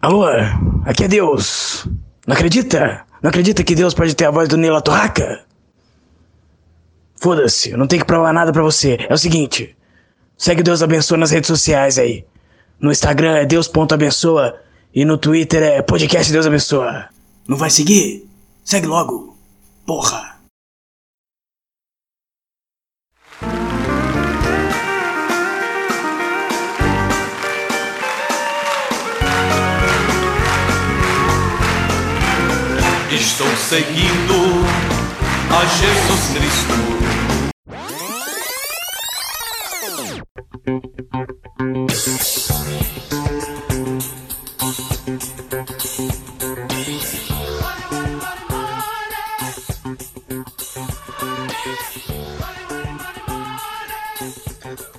Alô, aqui é Deus. Não acredita? Não acredita que Deus pode ter a voz do Nila Torraca? Foda-se, eu não tenho que provar nada pra você. É o seguinte, segue Deus Abençoa nas redes sociais aí. No Instagram é Deus.abençoa e no Twitter é Podcast Deus Abençoa. Não vai seguir? Segue logo. Porra. Estou seguindo a Jesus Cristo.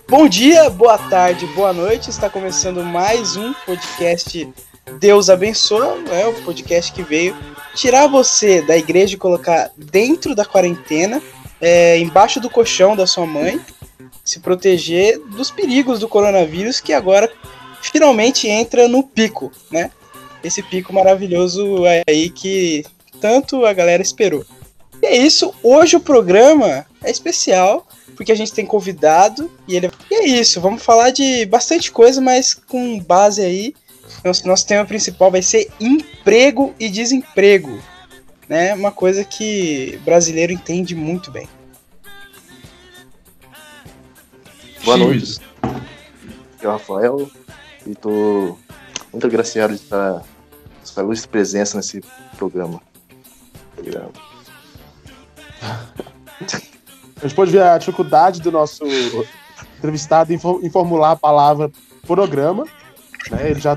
Bom dia, boa tarde, boa noite. Está começando mais um podcast Deus Abençoa. É o podcast que veio tirar você da igreja e colocar dentro da quarentena, é, embaixo do colchão da sua mãe, se proteger dos perigos do coronavírus que agora finalmente entra no pico, né? Esse pico maravilhoso aí que tanto a galera esperou. E é isso, hoje o programa é especial, porque a gente tem convidado e ele. E é isso, vamos falar de bastante coisa, mas com base aí. Nosso, nosso tema principal vai ser emprego e desemprego. Né? Uma coisa que brasileiro entende muito bem. Boa noite. Aqui é o Rafael e tô muito agraciado de estar sua luz de presença nesse programa. Obrigado. A gente pode ver a dificuldade do nosso entrevistado em formular a palavra programa. Né? Ele já.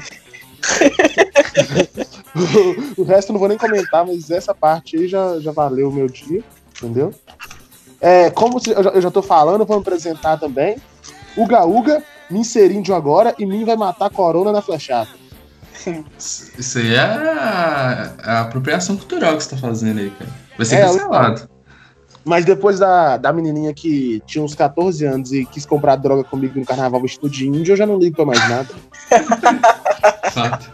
O, o resto eu não vou nem comentar, mas essa parte aí já, já valeu o meu dia, entendeu? É, como eu já, tô falando, vou me apresentar também. Uga Uga, me inserindo agora e mim vai matar a corona na flechada. Isso aí é a, a apropriação cultural que você tá fazendo aí, cara. Vai ser É, cancelado. Mas depois da, da menininha que tinha uns 14 anos e quis comprar droga comigo no carnaval vestido de índio, eu já não ligo pra mais nada. Fato.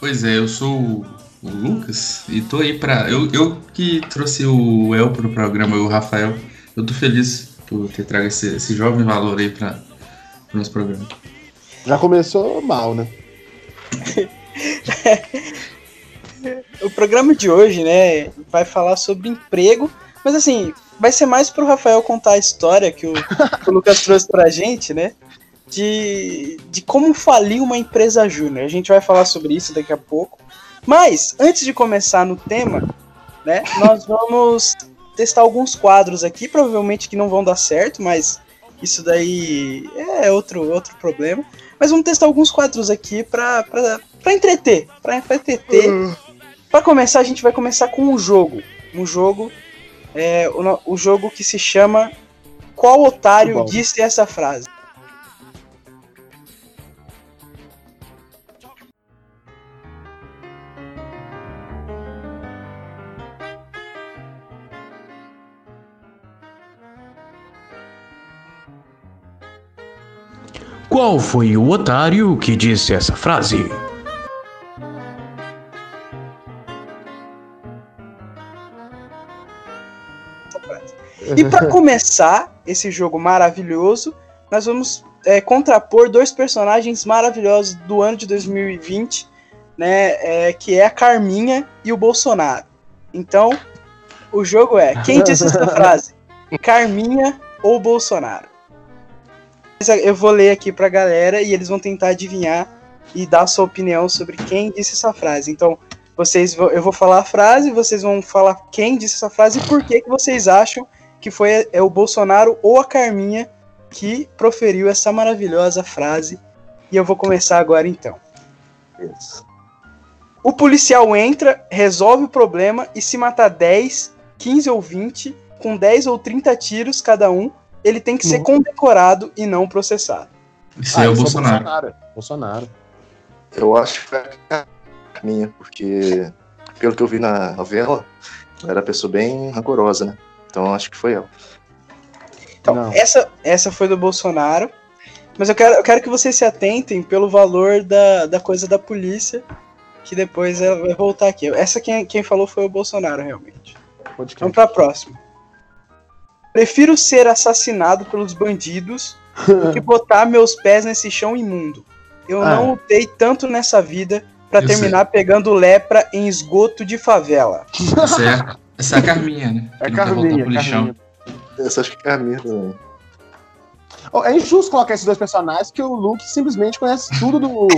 Pois é, eu sou o, o Lucas e tô aí pra. Eu, eu que trouxe o El pro programa, o Rafael. Eu tô feliz por ter trago esse, esse jovem valor aí pra, pro nosso programa. Já começou mal, né? O programa de hoje, né, vai falar sobre emprego, mas assim, vai ser mais pro Rafael contar a história que o, que o Lucas trouxe pra gente, né? De, de como falir uma empresa júnior. A gente vai falar sobre isso daqui a pouco. Mas, antes de começar no tema, né, nós vamos testar alguns quadros aqui, provavelmente que não vão dar certo, mas isso daí é outro, outro problema. Mas vamos testar alguns quadros aqui pra entreter. Pra entreter. Pra começar, a gente vai começar com um jogo. Um jogo. É, o, o jogo que se chama Qual Otário. Disse Essa Frase? Qual foi o otário que disse essa frase? E pra começar esse jogo maravilhoso, nós vamos é, contrapor dois personagens maravilhosos do ano de 2020, né? é, que é a Carminha e o Bolsonaro. Então, o jogo é: quem disse essa frase? Carminha ou Bolsonaro? Eu vou ler aqui pra galera e eles vão tentar adivinhar e dar sua opinião sobre quem disse essa frase. Então, vocês vão- eu vou falar a frase, vocês vão falar quem disse essa frase e por que, que vocês acham que foi é, o Bolsonaro ou a Carminha que proferiu essa maravilhosa frase. E eu vou começar agora então. Isso. O policial entra, resolve o problema e se matar 10, 15 ou 20, com 10 ou 30 tiros cada um, ele tem que ser condecorado e não processado. Isso aí é o isso Bolsonaro. Bolsonaro. Bolsonaro. Eu acho que foi a minha, porque pelo que eu vi na novela, ela era pessoa bem rancorosa, né? Então acho que foi ela. Então, Não. essa, essa foi do Bolsonaro. Mas eu quero, eu quero que vocês se atentem pelo valor da, da coisa da polícia, que depois ela vai voltar aqui. Essa quem, quem falou foi o Bolsonaro, realmente. Vamos pra próxima. Prefiro ser assassinado pelos bandidos do que botar meus pés nesse chão imundo. Eu Ah. não lutei tanto nessa vida pra Eu terminar pegando lepra em esgoto de favela. Essa é, a- essa é a Carminha, né? É Que voltar Carminha, lixão. Carminha. Essa acho que é a minha também. É injusto colocar esses dois personagens, porque o Luke simplesmente conhece tudo do,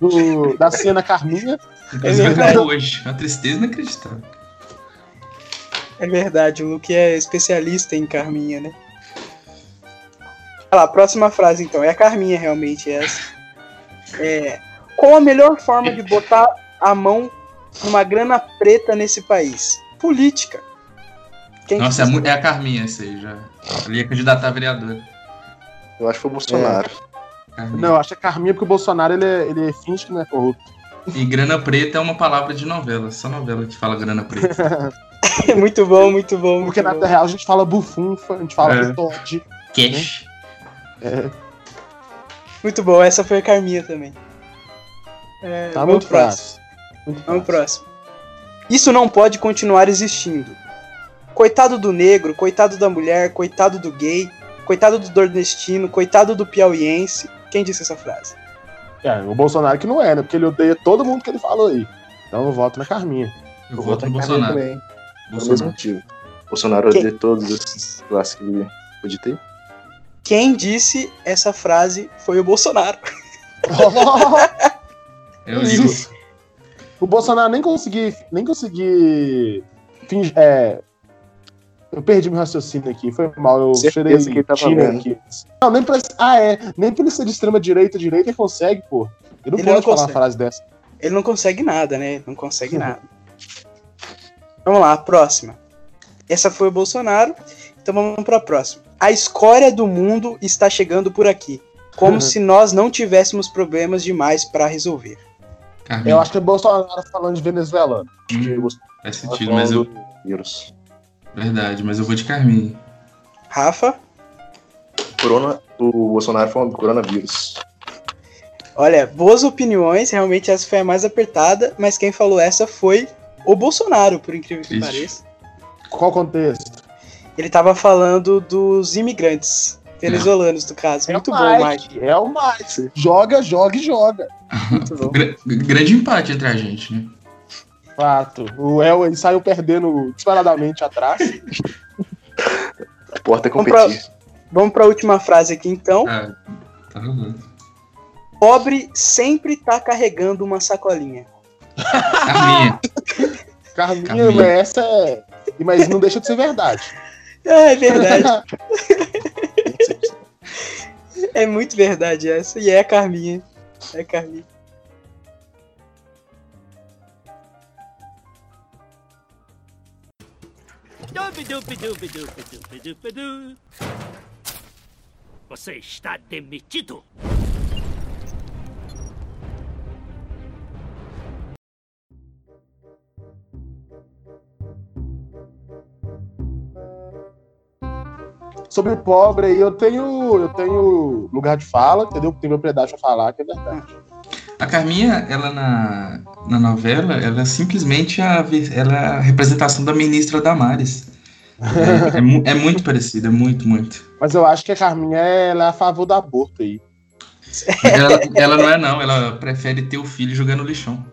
do- da cena Carminha. Inclusive verdade. até hoje. Uma tristeza inacreditável. É verdade, o Luke é especialista em Carminha, né? Olha lá, próxima frase então. É a Carminha realmente essa. É, qual a melhor forma de botar a mão numa grana preta nesse país? Política. Quem Nossa, é, que- mu- é a Carminha essa aí já. Ele ia candidatar a vereadora. Eu acho que foi o Bolsonaro. Carminha. Não, eu acho que é Carminha porque o Bolsonaro ele, é- ele finge que não é corrupto. E grana preta é uma palavra de novela. Só novela que fala grana preta. muito bom, muito bom. Muito Porque na bom. vida real a gente fala bufunfa, a gente fala É. Todd. Cash. Muito bom, essa foi a Carminha também. É, Tá muito próximo. Muito Vamos próximo. Isso não pode continuar existindo. Coitado do negro, coitado da mulher, coitado do gay, coitado do nordestino, coitado do piauiense. Quem disse essa frase? É, o Bolsonaro que não é, né? Porque ele odeia todo mundo que ele falou aí. Então eu voto na Carminha. Eu Eu voto no Bolsonaro. também. Pelo mesmo Bolsonaro. motivo. Bolsonaro Quem? odeia todos esses classes que ele pode ter. Quem disse essa frase foi o Bolsonaro. Eu digo. o Bolsonaro nem consegui. Nem consegui. fingir- é, eu perdi meu raciocínio aqui, foi mal. Eu Certeza cheirei que ele tava China vendo. aqui. Não, nem pra, ah, é. Nem pra ele ser de extrema direita, direita ele consegue, pô. Ele não Ele pode não falar consegue. uma frase dessa. Ele não consegue nada, né? Ele não consegue Uhum. nada. Vamos lá, a próxima. Essa foi o Bolsonaro. Então vamos pra próxima. A escória do mundo está chegando por aqui. Como Uhum. se nós não tivéssemos problemas demais pra resolver. Eu acho que é o Bolsonaro falando de venezuelano. Hum, faz sentido, mas eu. Vírus. Verdade, mas eu vou de Carminha. Rafa, Corona, o Bolsonaro foi um coronavírus. olha, boas opiniões. Realmente essa foi a mais apertada. Mas quem falou essa foi o Bolsonaro, por incrível que Ixi. pareça. Qual contexto? Ele tava falando dos imigrantes venezuelanos, no caso. Muito é bom, o Mike. Mike. É o Mike. Joga, joga e joga. Muito bom. Gra- grande empate entre a gente, né? Fato. O El ele saiu perdendo disparadamente atrás. A porta é Vamos competir. Vamos pra última frase aqui então. Ah, tá. Pobre sempre tá carregando uma sacolinha. Carminha. Carminha, Carminha. mas essa é. Mas não deixa de ser verdade. É, é verdade. é muito verdade essa. E é a Carminha. É a Carminha. Você está demitido. Sobre o pobre aí, eu tenho, eu tenho lugar de fala, entendeu? Tenho propriedade pra falar, que é verdade. A Carminha, ela na, na novela, ela é simplesmente a, ela é a representação da ministra Damares. É, é é muito parecida, é muito, muito. Mas eu acho que a Carminha ela é a favor do aborto aí. Ela, ela não é, não, ela prefere ter o filho jogando no lixão.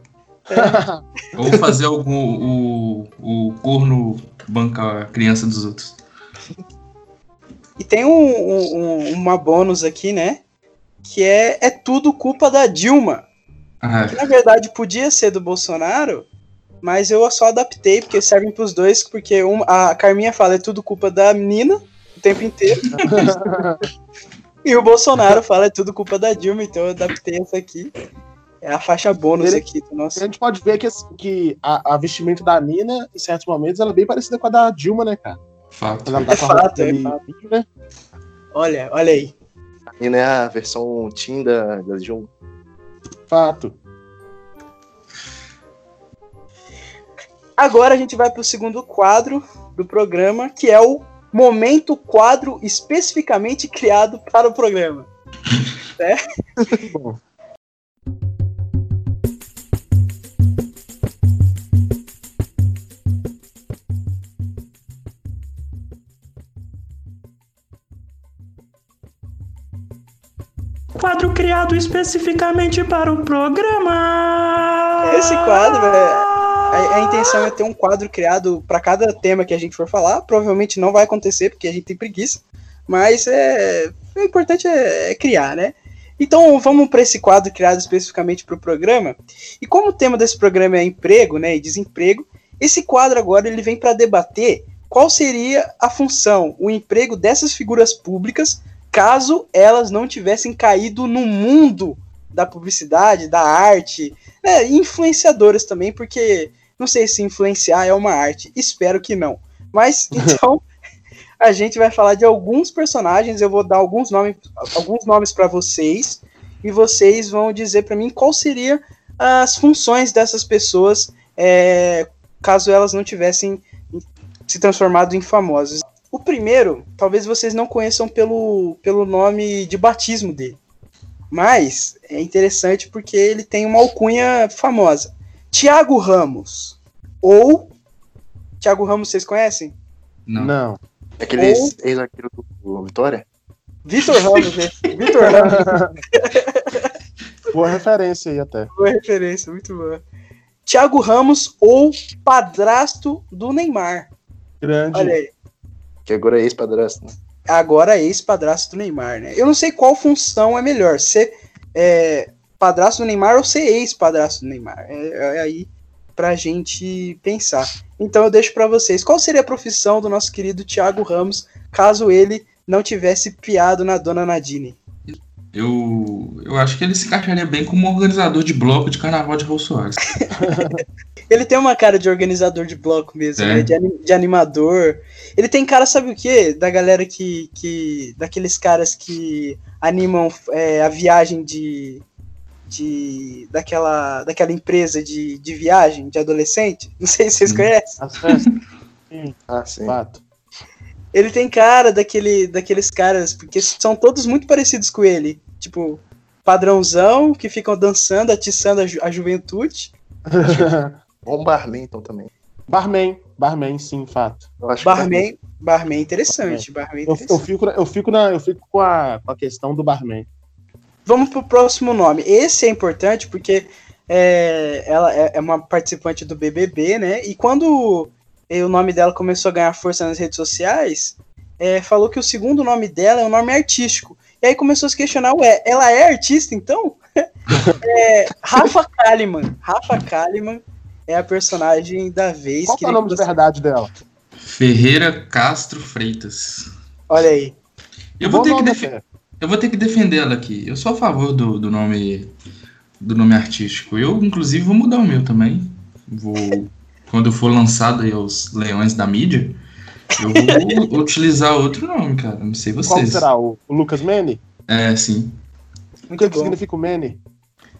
Ou fazer algum. O, o corno banca a criança dos outros. E tem um, um- um- uma bônus aqui, né? Que é, é tudo culpa da Dilma. Ah, Que na verdade podia ser do Bolsonaro, mas eu só adaptei, porque servem pros dois, porque um, a Carminha fala é tudo culpa da menina o tempo inteiro. e o Bolsonaro fala é tudo culpa da Dilma, então eu adaptei essa aqui. É a faixa bônus Ele- aqui do A gente pode ver que, assim, que a, a vestimenta da Nina, em certos momentos, ela é bem parecida com a da Dilma, né, cara? fato. Ela É a fato, é fato. né? Olha, olha aí. E né, a versão Team da, da Dilma. Fato. Agora a gente vai pro segundo quadro do programa, que é o momento quadro especificamente criado para o programa. É. Bom. Quadro criado especificamente para o programa. Esse quadro, é, a, a intenção é ter um quadro criado para cada tema que a gente for falar. Provavelmente não vai acontecer porque a gente tem preguiça, mas é, o importante é, é criar, né? Então vamos para esse quadro criado especificamente para o programa. E como o tema desse programa é emprego, né, e desemprego, esse quadro agora ele vem para debater qual seria a função, o emprego dessas figuras públicas caso elas não tivessem caído no mundo da publicidade, da arte, né, influenciadoras também, porque não sei se influenciar é uma arte, espero que não. Mas então a gente vai falar de alguns personagens, eu vou dar alguns nomes, alguns nomes para vocês e vocês vão dizer para mim qual seria as funções dessas pessoas é, caso elas não tivessem se transformado em famosas. O primeiro, talvez vocês não conheçam pelo, pelo nome de batismo dele. Mas é interessante porque ele tem uma alcunha famosa. Tiago Ramos. Ou. Tiago Ramos, vocês conhecem? Não. Não. Aquele Ou- ex-arqueiro do Vitória? Vitor Ramos, né? Vitor Ramos, Boa referência aí até. boa referência, muito boa. Tiago Ramos ou padrasto do Neymar. Grande. Olha aí. Que agora é ex-padrasto, né? agora é ex-padrasto do Neymar, né? Eu não sei qual função é melhor, ser é, padrasto do Neymar ou ser ex-padrasto do Neymar. É, é aí pra gente pensar. Então eu deixo pra vocês. Qual seria a profissão do nosso querido Thiago Ramos caso ele não tivesse piado na dona Nadine? Eu, eu acho que ele se encaixaria bem como organizador de bloco de carnaval de Raul Soares. Ele tem uma cara de organizador de bloco mesmo, É. né? de, de animador. Ele tem cara, sabe o quê? Da galera que. que daqueles caras que animam é, a viagem de. De daquela, daquela empresa de, de viagem de adolescente. Não sei se vocês Hum. conhecem. As festas, Ah, sim. fato. Ele tem cara daquele, daqueles caras, porque são todos muito parecidos com ele. Tipo, padrãozão, que ficam dançando, atiçando a, ju- a juventude. Bom barman, então, também. barman. Barman, sim, fato. Eu acho que Barman, barman interessante. Barman Eu, interessante. eu fico, eu fico, na, eu fico com, a, com a questão do barman. Vamos pro próximo nome. Esse é importante porque é, ela é, é uma participante do BBB, né? E quando o nome dela começou a ganhar força nas redes sociais, é, falou que o segundo nome dela é um nome artístico. E aí começou a se questionar, ué, ela é artista então? É, Rafa Kalimann. Rafa Kalimann é a personagem da vez. Qual que é o nome de verdade dela? Ferreira Castro Freitas. Olha aí. Eu vou, Bom ter que nome defe- até. Eu vou ter que defender ela aqui. Eu sou a favor do, do nome do nome artístico. Eu, inclusive, vou mudar o meu também. Vou, quando for lançado aí aos leões da mídia, eu vou utilizar outro nome, cara. Não sei Qual vocês. será? O, Lucas Mene? É, sim. O que, que significa o Mene?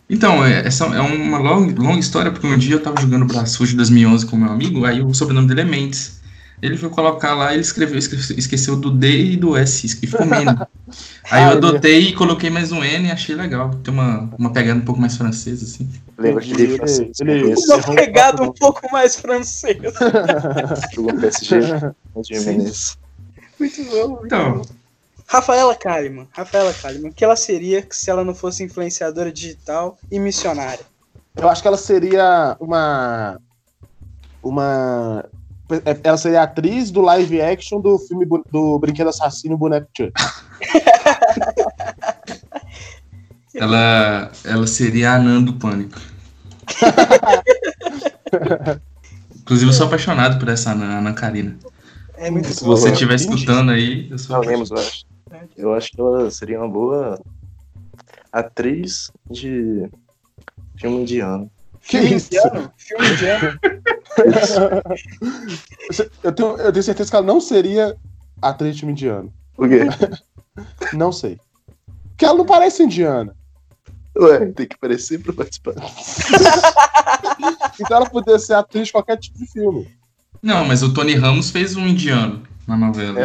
Então, é, essa é uma longa, longa história, porque um dia eu tava jogando Brasfoot 2011 com meu amigo, aí o sobrenome dele é Mendes. Ele foi colocar lá, ele escreveu, esque- esqueceu do D e do S, ficou. Aí eu adotei e coloquei mais um N e achei legal. Tem uma, uma pegada um pouco mais francesa, assim. Lembra aquele Ele- que Uma um pegada um pouco mais francesa. jogou PSG. Menezes. Muito bom. Muito Então, bom. Rafaela Kalimann. Rafaela Kalimann. O que ela seria se ela não fosse influenciadora digital e missionária? Eu acho que ela seria uma. Uma. Ela seria atriz do live action do filme do Brinquedo Assassino Boneco Chuck. ela, ela seria a Anã do Pânico. Inclusive, eu sou apaixonado por essa Anã, Ana Karina. É muito Se você estiver escutando aí, eu sou Não eu acho. Eu acho que ela seria uma boa atriz de filme indiano. Que Filme isso? indiano? Filme indiano. Eu tenho, eu tenho certeza que ela não seria atriz de filme indiano. Por quê? Não sei. Porque ela não parece indiana. Ué, tem que parecer pra participar. Então ela poderia ser atriz de qualquer tipo de filme. Não, mas o Tony Ramos fez um indiano. na novela.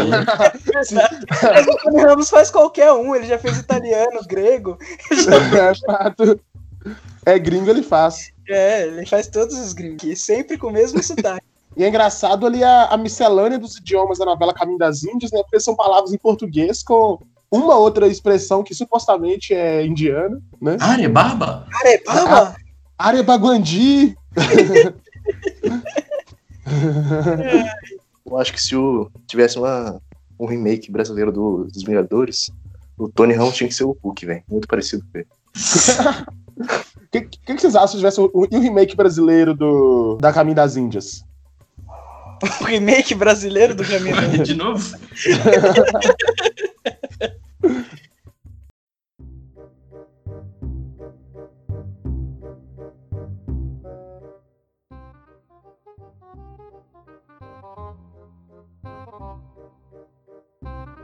Mas o Tony Ramos faz qualquer um, ele já fez italiano, grego. É fato. É gringo, ele faz. É, ele faz todos os gringos, e sempre com o mesmo sotaque. E é engraçado ali a, a miscelânea dos idiomas da novela Caminho das Índias, né? Porque são palavras em português com uma outra expressão que supostamente é indiana, né? Arebaba? Arebaba! Arebaguandi. Eu acho que se o, tivesse uma, um remake brasileiro do- dos Vingadores, o Tony Ramos tinha que ser o Hulk, velho. Muito parecido com ele. O que, que, que vocês acham se tivesse o, o remake brasileiro do, da Caminho das Índias? O remake brasileiro do Caminho das Índias. De novo?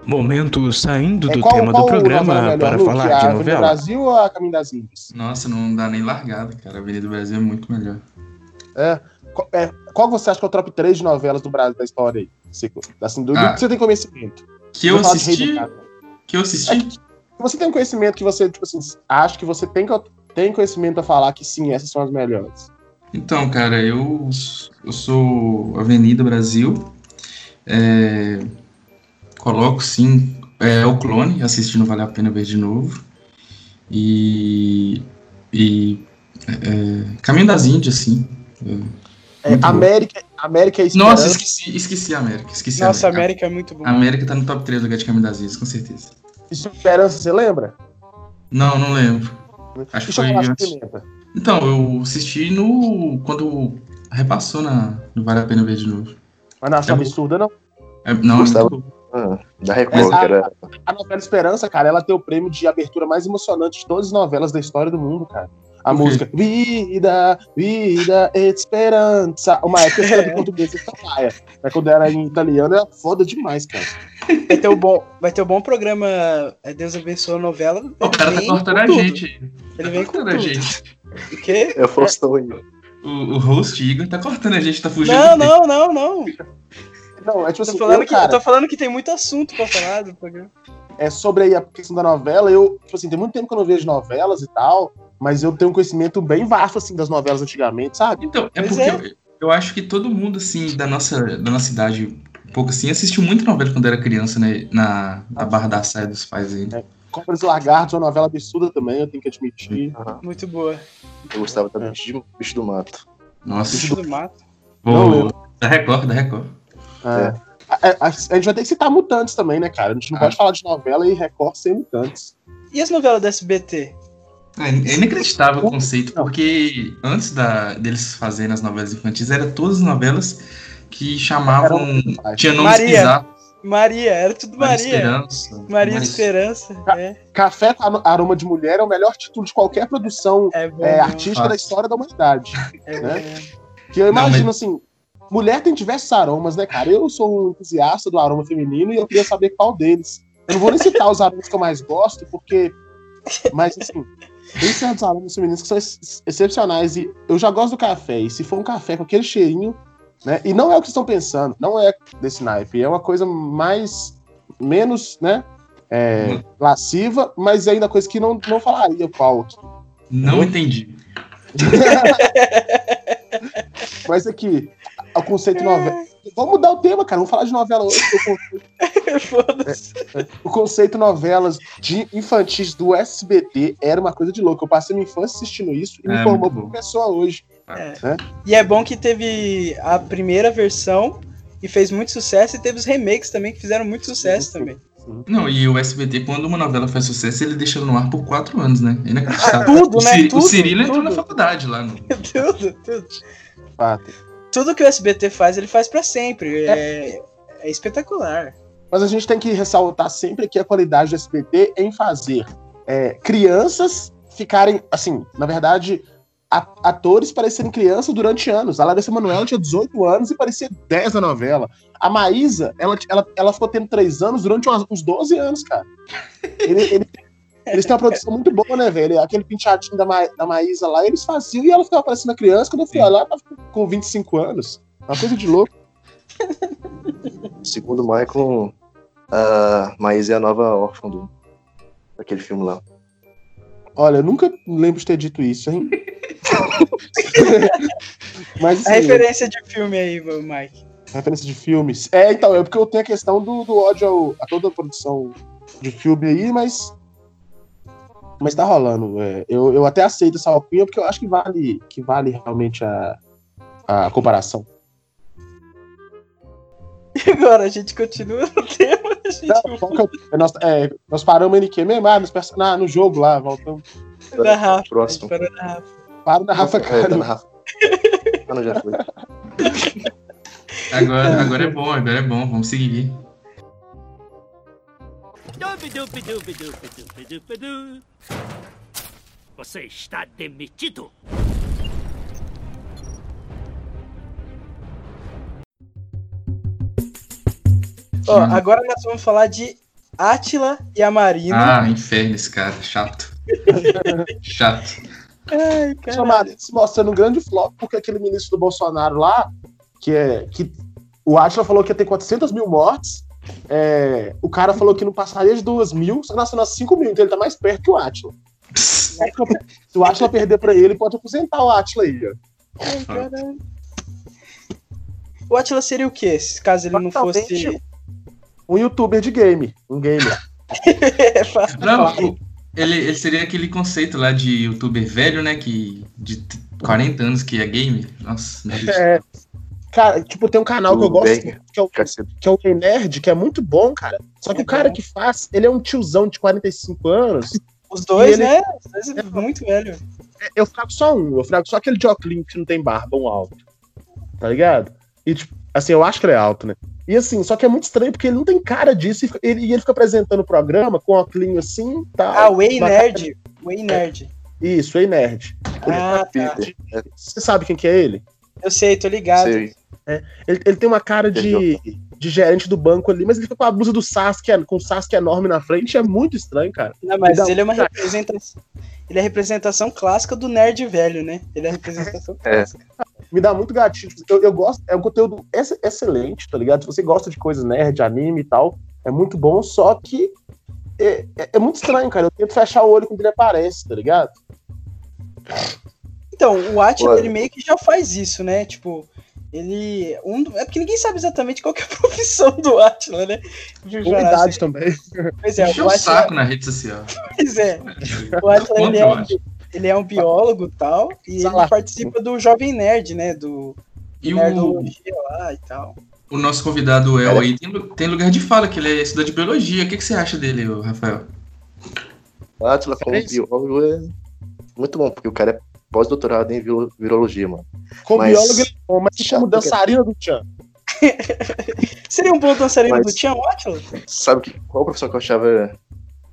Momento saindo do É, qual, tema qual do programa para Luke? falar a de Avenida novela. Brasil ou a Caminho das Índias? Nossa, não dá nem largada, cara. A Avenida Brasil é muito melhor. É, qual, é, qual você acha que é o top 3 de novelas do Brasil da história aí? Você, assim, do, do Ah. que você tem conhecimento. Que eu assisti. Que eu É assisti. que você tem um conhecimento que você, tipo assim, acha que você tem, que- tem conhecimento pra falar que sim, essas são as melhores. Então, cara, eu, eu sou Avenida Brasil. É, coloco sim é, o clone, assistindo Vale a Pena Ver de novo. E. E. é, Caminho das Índias, sim. É, bom. América, América é Esperança. Nossa, esqueci, esqueci a América. Esqueci a Nossa, América. América é muito bom. A América tá no top 3 lugar de Caminho das Índias, com certeza. Esperança, você lembra? Não, não lembro. Acho E que foi Chocolate antes. Pimenta? Então, eu assisti no. Quando repassou na, no Vale a Pena Ver de novo. Mas não achou É bom. absurda, não? É, não, é Gostava. muito Ah, da Record, que era. A novela Esperança, cara, ela tem o prêmio de abertura mais emocionante de todas as novelas da história do mundo, cara. A quê? música Vida, Vida, Esperança. Uma época que era em português e maia. Mas quando era em italiano era foda demais, cara. Vai ter o bom, vai ter o bom programa é, Deus abençoe a novela. O cara tá cortando a tudo. gente. Ele vem tá com cortando a tudo. gente. O quê? É o Faustão aí. O, o host Igor tá cortando a gente, tá fugindo. Não, do não, não, não. Não, é tipo Tô assim, falando, eu, que, cara, tô falando que tem muito assunto pra falar do programa. é sobre aí a questão da novela, eu, tipo assim, tem muito tempo que eu não vejo novelas e tal, mas eu tenho um conhecimento bem vasto, assim, das novelas antigamente, sabe? Então, é Pois porque é. Eu, eu acho que todo mundo, assim, da nossa, da nossa idade, um pouco assim, assistiu muito novela quando era criança, né? Na, na Barra da Saia dos pais aí. É. Cobras e Lagartos, uma novela absurda também, eu tenho que admitir. Aham. Muito boa. Eu gostava também de Bicho do Mato. Nossa. Bicho do mato. Não O, lembro. da Record, da Record. É. A, a- a gente vai ter que citar Mutantes também, né, cara? A gente não Ah. pode falar de novela e Record sem Mutantes. E as novelas da SBT? É, é inacreditável o conceito, Não. porque antes da, deles fazerem as novelas infantis, eram todas novelas que chamavam. Tinha nomes Maria. bizarros. Maria, era tudo Maria Maria. Esperança. Maria Esperança. É, Café Aroma de Mulher é o melhor título de qualquer produção é bom. é, artística da história da humanidade. É né? Que eu Não, imagino mas- assim, mulher tem diversos aromas, né, cara? Eu sou um entusiasta do aroma feminino e eu queria saber qual deles. Eu não vou nem citar os aromas que eu mais gosto, porque. Mas assim, tem certos aromas femininos que são ex- excepcionais. E eu já gosto do café. E se for um café com aquele cheirinho, né? E não é o que estão pensando, não é desse naipe. É uma coisa mais. menos, né? É, lasciva, mas é ainda coisa que não, não falaria aqui. Não entendi. Mas aqui, o conceito novela. Vamos mudar o tema, cara. Vamos falar de novela hoje. O Foda-se. O conceito novelas de infantis do SBT era uma coisa de louco. Eu passei minha infância assistindo isso e me É, formou como pessoa hoje. E é bom que teve a primeira versão e fez muito sucesso, e teve os remakes também que fizeram muito sucesso também. Não, e o SBT, quando uma novela faz sucesso, ele deixa no ar por quatro anos, né? É inacreditável. Tudo, o, né? Ciri- Tudo, o Cirilo entrou tudo. na faculdade lá. No... tudo, tudo. Fato. Tudo que o SBT faz, ele faz pra sempre. É, é espetacular. Mas a gente tem que ressaltar sempre que a qualidade do SBT em fazer é, crianças ficarem, assim, na verdade, atores parecerem crianças durante anos. A Larissa Manoela tinha 18 anos e parecia 10 na novela. A Maísa, ela, ela, ela ficou tendo 3 anos durante uns 12 anos, cara. Ele- ele- eles têm uma produção muito boa, né, velho? Aquele penteadinho da, Ma, da Maísa lá, eles faziam e ela ficava parecendo criança. Quando eu fui olhar, ela tava com 25 anos. Uma coisa de louco. segundo o Michael, a Maísa é a nova órfã do, daquele filme lá. Olha, eu nunca lembro de ter dito isso, hein? Mas A assim, referência de filme aí, Mike. referência de filmes. É, então, é porque eu tenho a questão do, do ódio ao- a toda a produção de filme aí, mas. Mas tá rolando. é. eu, eu até aceito essa alcunha porque eu acho que vale, que vale realmente a, a comparação. E agora, a gente continua no tema. A gente Não, é é, nós, é, nós paramos em que mesmo? Ah, nos perso- na- no jogo lá, voltamos. na Rafa. Próximo. Parou na Rafa. Para na Rafa É, tá Kalimann. na Rafa. Ah, não, já foi. Agora, agora é bom, agora é bom, vamos seguir. Você está demitido. Ó, agora nós vamos falar de Átila e a Marina. Ah, inferno esse cara, chato. chato. Ai, cara. chamado se mostrando um grande flop, porque aquele ministro do Bolsonaro lá, que é. Que o Atila falou que ia ter 400 mil mortes. É, o cara falou que não passaria de 2 mil, só que nasceu nas 5 mil, então ele tá mais perto que o Atila. Se o Atila perder pra ele, pode aposentar o Atila aí. ó. Ai, caralho. O Atila seria o quê? Se caso ele não fosse. Um youtuber de game, um gamer. É, fácil. Não, o- ele, ele seria aquele conceito lá de youtuber velho, né? Que de t- 40 anos que é game. Nossa. É, cara, tipo, tem um canal que eu O gosto, Baker. que é o Cacete. que é o Rei Nerd, que é muito bom, cara. Só que É o cara bom. que faz, ele é um tiozão de 45 anos. Os dois, E ele- né? Os dois é muito velho. Eu frago só um, eu frago só aquele de que não tem barba, um alto. Tá ligado? E, tipo, assim, eu acho que ele é alto, né? E assim, só que é muito estranho porque ele não tem cara disso e, ele, e ele fica apresentando o programa com óculos assim tal. Ah, o Way Nerd. Way Nerd. Isso, Ei Nerd. Ah, tá. Peter. É, Você sabe quem que é ele? Eu sei, tô ligado. sei. Ele, ele tem uma cara de, de gerente do banco ali, mas ele fica com a blusa do Sasuke, com o Sasuke enorme na frente, é muito estranho, cara. Não, mas dá ele é uma um- representação. Ele é a representação clássica do nerd velho, né? Ele é a representação É. clássica. me dá muito gatilho. Eu, eu gosto, é um conteúdo ex- excelente, tá ligado? Se você gosta de coisas nerd, anime e tal, é muito bom, só que é, é- é muito estranho, cara. Eu tento fechar o olho quando ele aparece, tá ligado? Então, o Atila, ele meio que já faz isso, né? Tipo, ele. Um, é porque ninguém sabe exatamente qual que é a profissão do Atila, né? Idade também. Pois é, Encheu o o Atila, saco na rede social. pois é, o Atila, ele, é um, ele é um biólogo e tal, e ele participa do Jovem Nerd, né? Do E o, lá e tal. o nosso convidado, o El, aí, tem, tem lugar de fala, que ele é estudante de biologia. O que, que você acha dele, Rafael? O Atila como É biólogo é muito bom, porque o cara é pós-doutorado em viro- virologia, mano. Como Mas- biólogo, ele é bom, mas Chato, como dançarina do Tchan. Seria um bom dançarino Mas- do Tião, o Atila? Sabe que, qual profissão que eu achava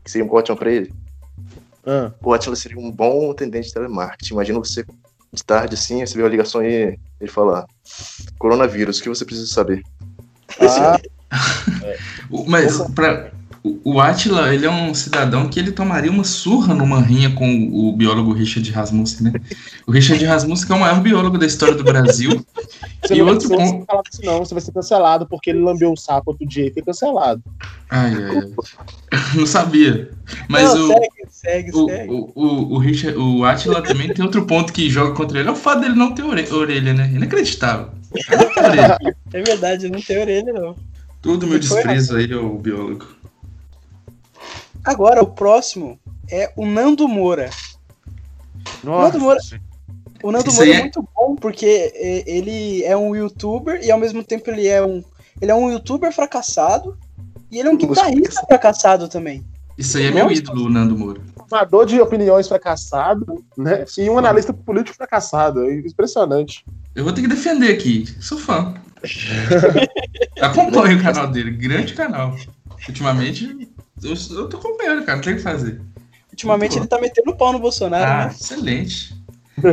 que seria um ótimo pra ele? Ah, O Atila seria um bom atendente de telemarketing. Imagina você de tarde assim, receber uma ligação aí, ele falar: Coronavírus, o que você precisa saber? ah, O- Mas pra, o, o Atila, ele é um cidadão que ele tomaria uma surra numa rinha com o, o biólogo Richard Rasmussen, né? O Richard Rasmussen que é o maior biólogo da história do Brasil. você E não vai outro ser- ponto- você falar isso não, você vai ser cancelado porque ele lambeu um sapo outro dia e foi cancelado. Ai, ai, ai. Não sabia. Mas Não, o, segue, segue, o, segue. o, o, o, Richard, o Atila também tem outro ponto que joga contra ele. É o fato dele não ter ore- orelha, né? Inacreditável. É verdade, não tem orelha, não. Todo meu desprezo a ele é o biólogo. Agora, o próximo é o Nando Moura. Nando Moura, o Nando Moura é é- muito bom porque é, ele é um youtuber e ao mesmo tempo ele é um ele é um youtuber fracassado e ele é um guitarrista fracassado também. Isso aí é meu ídolo, o Nando Moura. Formador de opiniões fracassado, né? E um analista político fracassado. É impressionante. Eu vou ter que defender aqui. Sou fã. Acompanho o canal dele. Grande canal. Ultimamente, eu, eu tô acompanhando, cara. Não tem o que fazer. Ultimamente ele tá metendo pau no Bolsonaro, Ah, né? excelente.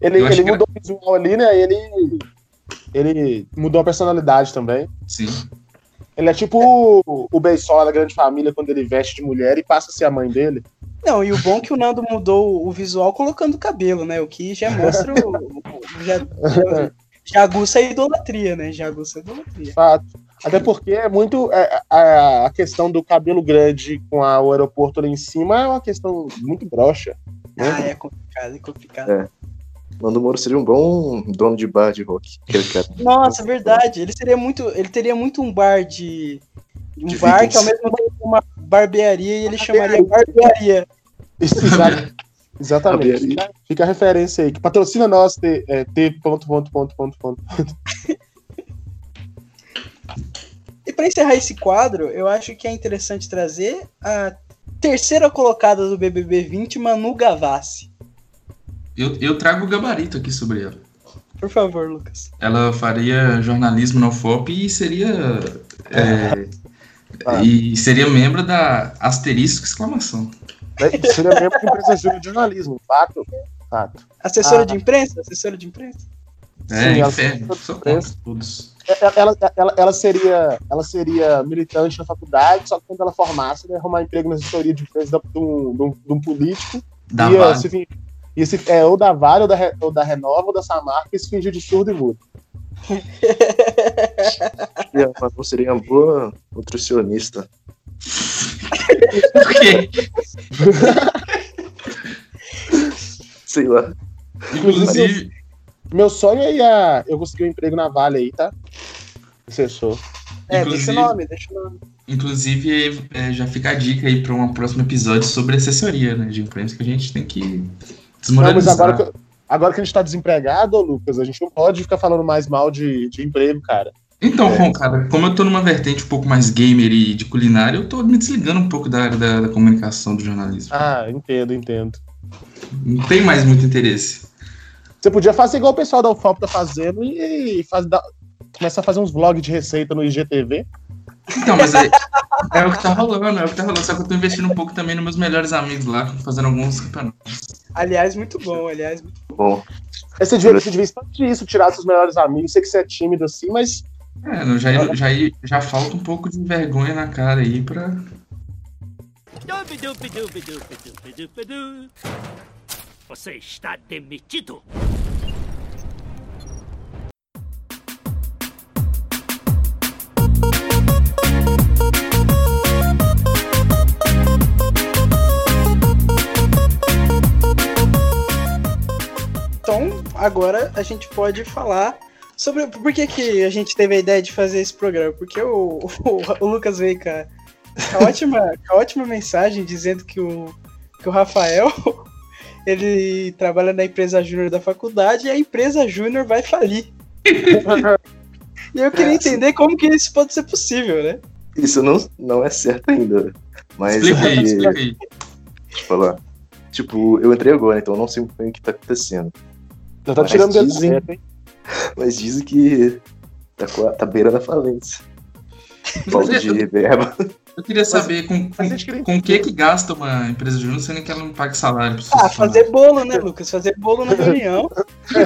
Ele, Eu ele que- mudou o visual ali, né? Ele, ele mudou a personalidade também. Sim. Ele é tipo o, o Beisola da Grande Família quando ele veste de mulher e passa a ser a mãe dele. Não, e o bom é que o Nando mudou o visual colocando cabelo, né? O que já mostra o, o- já, Jagunça é idolatria, né? Jagunça é idolatria. Fato. Até porque é muito. é, a, a questão do cabelo grande com a- o aeroporto lá em cima é uma questão muito broxa. né? Ah, é complicado, é complicado. É. Nando Moro seria um bom dono de bar de rock. Aquele cara. Nossa, é verdade. Ele seria muito. Ele teria muito um bar de. Um De bar que ao mesmo tempo é uma barbearia e ele chamaria barbearia. Exatamente. Barbearia. Fica, fica a referência aí. Que patrocina nós, T, é, T ponto, ponto, ponto, ponto, ponto. E pra encerrar esse quadro, eu acho que é interessante trazer a terceira colocada do BBB 20, Manu Gavassi. Eu, eu trago o gabarito aqui sobre ela. Por favor, Lucas. Ela faria jornalismo na UFOP e seria. é, Ah. E seria membro da Asterisco Exclamação. É, Seria mesmo que empresa de jornalismo. Fato. Fato. Assessora Ah. de imprensa? Assessora de imprensa? É, Sim, inferno. Sou contra todos. Ela, ela, ela, ela seria, ela seria militante na faculdade, só que quando ela formasse, ela ia arrumar emprego na assessoria de imprensa de um, de um- de um político. Da ia Vale. se ia se- é, ou da Vale, ou da, ou da Renova, ou da Samarca, e se fingir de surdo e mudo. E a Manu seria uma boa nutricionista. Por quê? Sei lá. Inclusive, Meu sonho é ia, eu conseguir um emprego na Vale aí, tá? Assessor. É, deixa Inclusive- o nome, deixa o nome. inclusive é, já fica a dica aí para um próximo episódio sobre assessoria né, de imprensa que a gente tem que Não, mas desmoralizar. agora que, agora que a gente tá desempregado, Lucas, a gente não pode ficar falando mais mal de, de emprego, cara. Então, É. bom, cara, como eu tô numa vertente um pouco mais gamer e de culinária, eu tô me desligando um pouco da área da, da comunicação do jornalismo. Ah, entendo, entendo. Não tem mais muito interesse. Você podia fazer igual o pessoal da UFOP tá fazendo e faz, dar- começar a fazer uns vlogs de receita no IGTV. Então, mas é, é o que tá rolando, é o que tá rolando. Só que eu tô investindo um pouco também nos meus melhores amigos lá, fazendo alguns campeonatos. Aliás, muito bom, aliás. muito- Bom, Aí você devia, você devia expandir isso, tirar seus melhores amigos. Sei que você é tímido assim, mas É, não, já, já, já falta um pouco de vergonha na cara aí pra. Você está demitido. Então, agora a gente pode falar sobre por que, que a gente teve a ideia de fazer esse programa. Porque o, o, o Lucas veio com a, a ótima, a ótima mensagem dizendo que o, que o Rafael ele trabalha na empresa júnior da faculdade e a empresa júnior vai falir. E eu queria entender como que isso pode ser possível, né? isso não, não é certo ainda. Mas Explica aí, é, explica aí. deixa eu falar. Tipo, eu entrei agora, então eu não sei muito bem o que tá acontecendo. já tá Mas tirando dizem- certo, hein? Mas dizem que tá, com a- tá beirando a falência. Falta de verba. Eu queria saber com, com, com o que que gasta uma empresa júnior sendo que ela não paga salário Ah, fazer bolo, né, Lucas? Fazer bolo na reunião.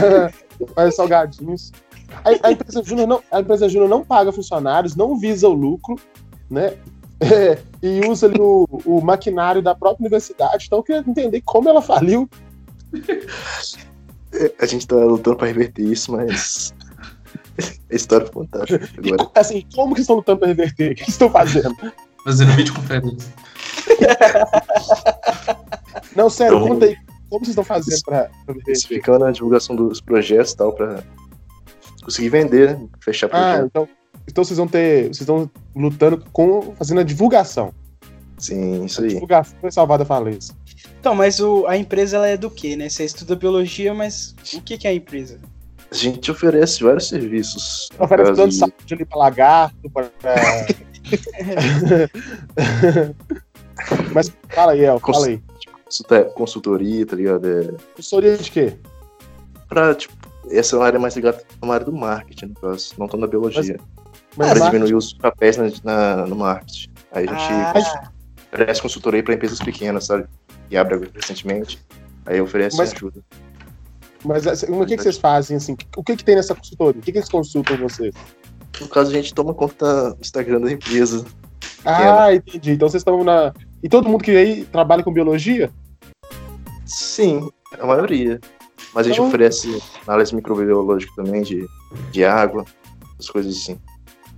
Faz salgadinhos. A, a empresa júnior não, a empresa júnior não paga funcionários, não visa o lucro, né? É, e usa ali o, o maquinário da própria universidade. Então eu queria entender como ela faliu. A gente tá lutando pra reverter isso, mas. A história é fantástica. E, Agora, co- assim, como que estão lutando para reverter? O que estão fazendo? Fazendo videoconferência. Não, sério, Então- conta aí. Como vocês estão fazendo para especificando a divulgação dos projetos e tal, pra conseguir vender, né? Fechar Ah, projeto. então, então vocês vão ter. Vocês estão lutando com. fazendo a divulgação. Sim, isso A aí. divulgação foi salvar da falência. Então, mas o, a empresa ela é do quê, né? Você estuda biologia, mas o que, que é a empresa? A gente oferece vários serviços. Oferece plano de de- saúde ali para lagarto, para. Mas fala aí, El, fala aí. consultoria, tá ligado? É, Consultoria de quê? pra, tipo, essa é uma área mais ligada a uma área do marketing, no caso, não tão da biologia. Mas pra marketing- diminuir os papéis na, na- no marketing. Aí a gente Ah, oferece consultoria pra empresas pequenas, sabe? E abre recentemente. Aí oferece Mas- ajuda. Mas assim, o que, que vocês fazem, assim? O que, que tem nessa consultoria? O que, que eles consultam em vocês? No caso, a gente toma conta do Instagram da empresa. Ah, entendi. Então vocês estão na. E todo mundo que aí trabalha com biologia? Sim, a maioria. Mas a gente Então- oferece análise microbiológica também de, de água, essas coisas assim.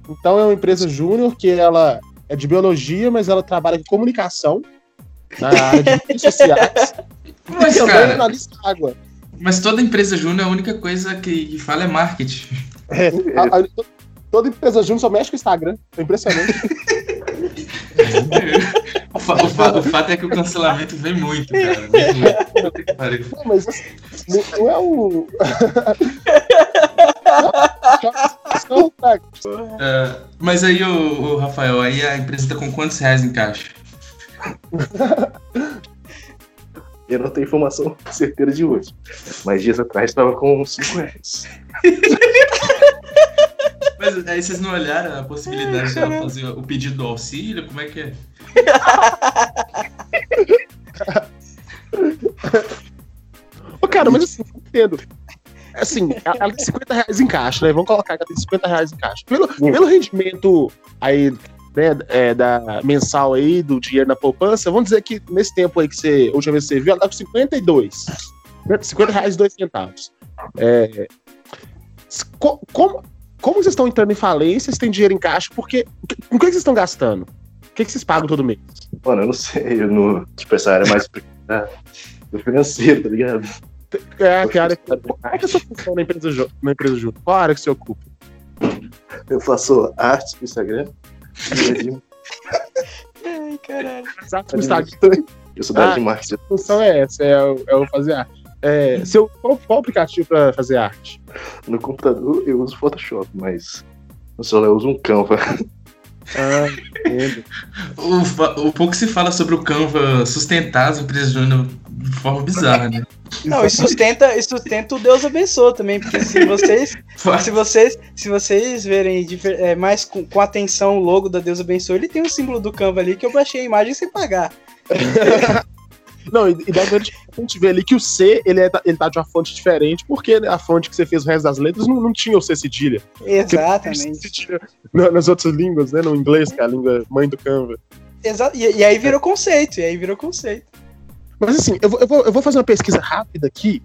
Então é uma empresa júnior que ela é de biologia, mas ela trabalha com comunicação na área de redes sociais Mas, e também cara, analisa água. mas toda empresa júnior, a única coisa que, que fala é marketing. É, a- a- toda empresa júnior só mexe com o Instagram. É impressionante. o, fa- o fa- o fato é que o cancelamento vem muito, cara. Vem muito. Não, mas assim, não, é o. Não. É, mas aí, o, Rafael, aí a empresa tá com quantos reais em caixa? Eu não tenho informação certeira de hoje. Mas dias atrás estava com 5 reais. Mas aí vocês não olharam a possibilidade de ela fazer o pedido do auxílio? Como é que é? Ô, cara, mas assim, entendo. Assim, ela tem 50 reais em caixa, né? Vamos colocar que ela tem 50 reais em caixa. Pelo, pelo rendimento aí, né, é, da mensal aí, do dinheiro na poupança, vamos dizer que nesse tempo aí que você, a última vez que você viu, ela tá com 52. né? 50 reais e 2 centavos. É, co- como, como vocês estão entrando em falência, vocês têm dinheiro em caixa, porque com o que vocês estão gastando? O que, que vocês pagam todo mês? Mano, eu não sei, eu não. Tipo, essa área é mais da- do financeiro, tá ligado? É, que área, qual é que é a sua função na empresa, na empresa junto? Qual área que você ocupa? Eu faço artes pro Instagram. Ai, caralho. Exato, no Instagram. Eu sou da área Ah. de marketing. A função é essa, é o, é o fazer arte. É, seu, qual, qual aplicativo pra fazer arte? No computador eu uso Photoshop, mas no celular eu uso um Canva. Ah, entendo. O, o pouco se fala sobre o Canva sustentar as empresas júnior de forma bizarra, né? Não, e sustenta, e sustenta o Deus abençoa também, porque se vocês, se vocês, se vocês verem é, mais com, com atenção o logo da Deus abençoa, ele tem o símbolo do Canva ali que eu baixei a imagem sem pagar. Não, e, e daí a gente- vê ali que o C ele, é, da- ele tá de uma fonte diferente, porque a fonte que você fez o resto das letras não, não tinha o C cedilha. Exatamente. cedilha na- nas outras línguas, né? No inglês, que é a língua mãe do Canva. Exa e, e aí virou conceito, e aí virou conceito. Mas assim, eu vou, eu vou, eu vou fazer uma pesquisa rápida aqui,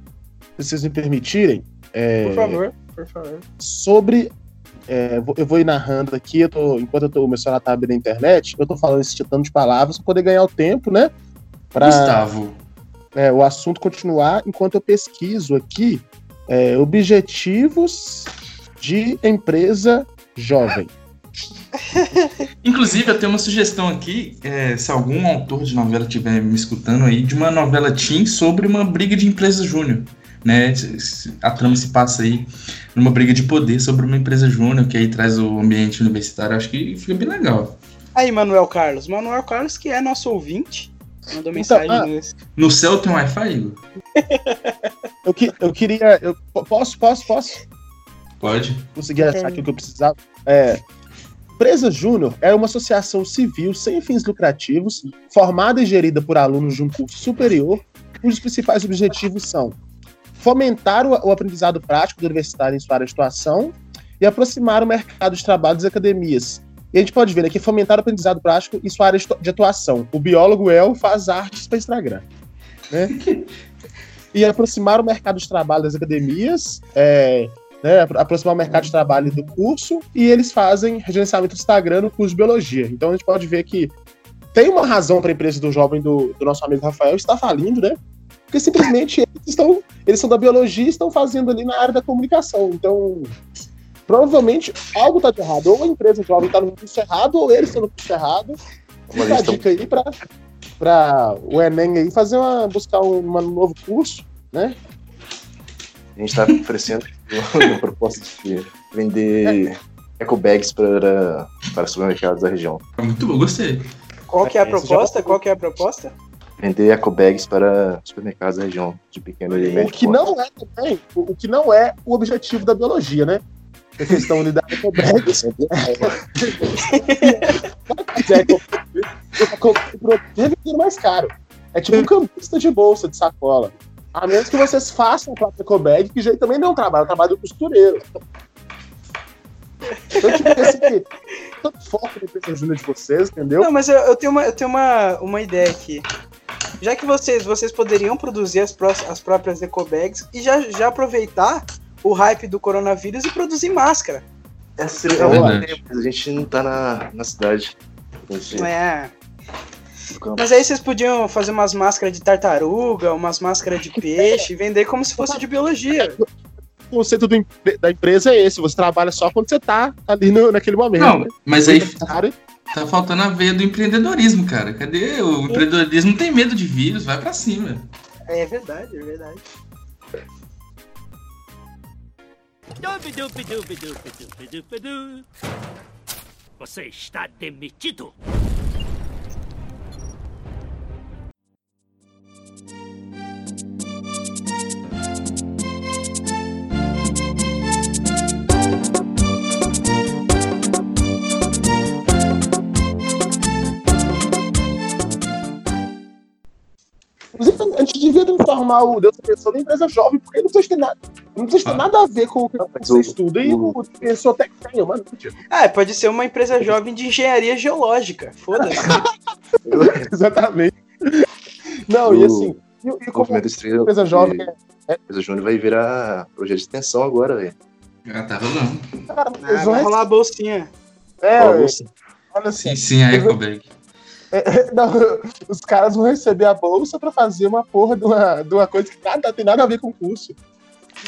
se vocês me permitirem. é, Por favor, por favor. sobre. é, eu vou ir narrando aqui, eu tô, enquanto eu tô, o meu celular tá abrindo a internet, eu tô falando esse tanto de palavras pra poder ganhar o tempo, né? Pra Gustavo, é, o assunto continuar enquanto eu pesquiso aqui é, objetivos de empresa jovem. Inclusive, eu tenho uma sugestão aqui, é, se algum autor de novela estiver me escutando aí, de uma novela teen sobre uma briga de empresa júnior. Né? A trama se passa aí numa briga de poder sobre uma empresa júnior, que aí traz o ambiente universitário. Acho que fica bem legal. Aí, Manuel Carlos. Manuel Carlos, que é nosso ouvinte, mandou mensagem ah, nesse. No céu tem Wi-Fi, Igor? Eu, que- eu queria. Eu, posso, posso, posso? Pode. Consegui achar aqui o que eu precisava. É, Empresa Júnior é uma associação civil sem fins lucrativos, formada e gerida por alunos de um curso superior, cujos principais objetivos são fomentar o, o aprendizado prático do universitário em sua área de atuação e aproximar o mercado de trabalho das academias. E a gente pode ver aqui fomentar o aprendizado prático em sua área de, atuação. O biólogo El faz artes para Instagram. Né? e aproximar o mercado de trabalho das academias, é, né, apro- aproximar o mercado de trabalho do curso, e eles fazem gerenciamento do Instagram no curso de biologia. Então a gente pode ver que tem uma razão para a empresa do jovem do, do nosso amigo Rafael estar falindo, né? Porque simplesmente eles estão, eles são da biologia e estão fazendo ali na área da comunicação. Então, provavelmente algo está de errado. Ou a empresa jovem está no curso errado, ou eles estão no curso errado. Fica a dica aí para para o Enem aí fazer uma buscar um, um novo curso, né? A gente tá oferecendo uma proposta de vender eco bags para, para supermercados da região. Muito bom, gostei. Qual que é a já- proposta? Qual que é a proposta? Vender eco bags para supermercados da região, de pequeno e O médio que porte. não é também, o, o que não é o objetivo da biologia, né? A questão ali da ecobags. é vender mais caro. É tipo um cambista de bolsa, de sacola. A menos que vocês façam a própria ecobag, que já também não é um trabalho, é um trabalho do costureiro. Então, tipo, assim, tanto foco na empresa júnior de vocês, entendeu? Não, mas eu, eu tenho, uma, eu tenho uma, uma ideia aqui. já que vocês, vocês poderiam produzir as, pró- as próprias ecobags e já, já aproveitar o hype do coronavírus e produzir máscara. Seria É verdade. ideia, mas a gente não tá na, na cidade. Gente- é? Mas aí vocês podiam fazer umas máscaras de tartaruga, umas máscaras de peixe e vender como se fosse de biologia. O conceito do da empresa é esse: você trabalha só quando você tá ali no, naquele momento. Não, né? mas aí Cara, tá faltando a veia do empreendedorismo, cara. Cadê? O empreendedorismo tem medo de vírus, vai pra cima. É verdade, é verdade. Você está demitido. Inclusive, a gente devia transformar o Deus Pessoa na empresa jovem, porque não precisa ter nada, não precisa ter Ah. nada a ver com o que você o- estuda e o- o Pessoa até que tem, mano. Ah, pode ser uma empresa jovem de engenharia geológica. Foda-se. Exatamente. Não, e O- assim, e, e O como estrela. empresa jovem porque é. a Empresa Júnior vai virar projeto de extensão agora, velho. Ah, tá rolando. Cara, Ah, eles vão vai rolar a bolsinha. É, moça. olha assim. Sim, sim, a Ecobag. Não, os caras vão receber a bolsa pra fazer uma porra de uma, de uma coisa que nada, tem nada a ver com o curso.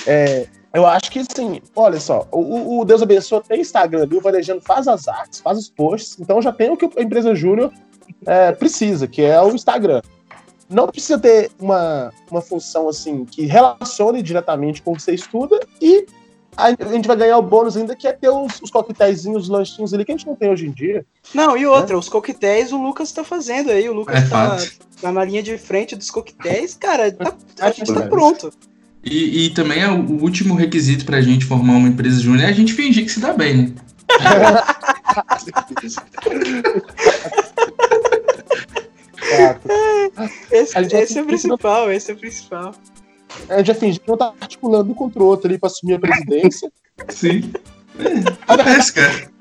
É, eu acho que sim, olha só, o, o Deus abençoe tem Instagram o Varejando faz as artes, faz os posts, então já tem o que a empresa Júnior é, precisa, que é o Instagram. Não precisa ter uma, uma função assim que relacione diretamente com o que você estuda e a gente vai ganhar o bônus ainda, que é ter os, os os lanchinhos ali que a gente não tem hoje em dia. Não, e outra, os coquetéis o Lucas tá fazendo aí. O Lucas É tá, tá na linha de frente dos coquetéis. Cara, tá- a gente tá Verdade. pronto. E, e também é o último requisito pra gente formar uma empresa júnior é a gente fingir que se dá bem, né? Esse, gente já esse é o principal, esse é o principal. A gente já fingiu que não tá articulando um contra o outro ali pra assumir a presidência. Sim. É, acontece, cara.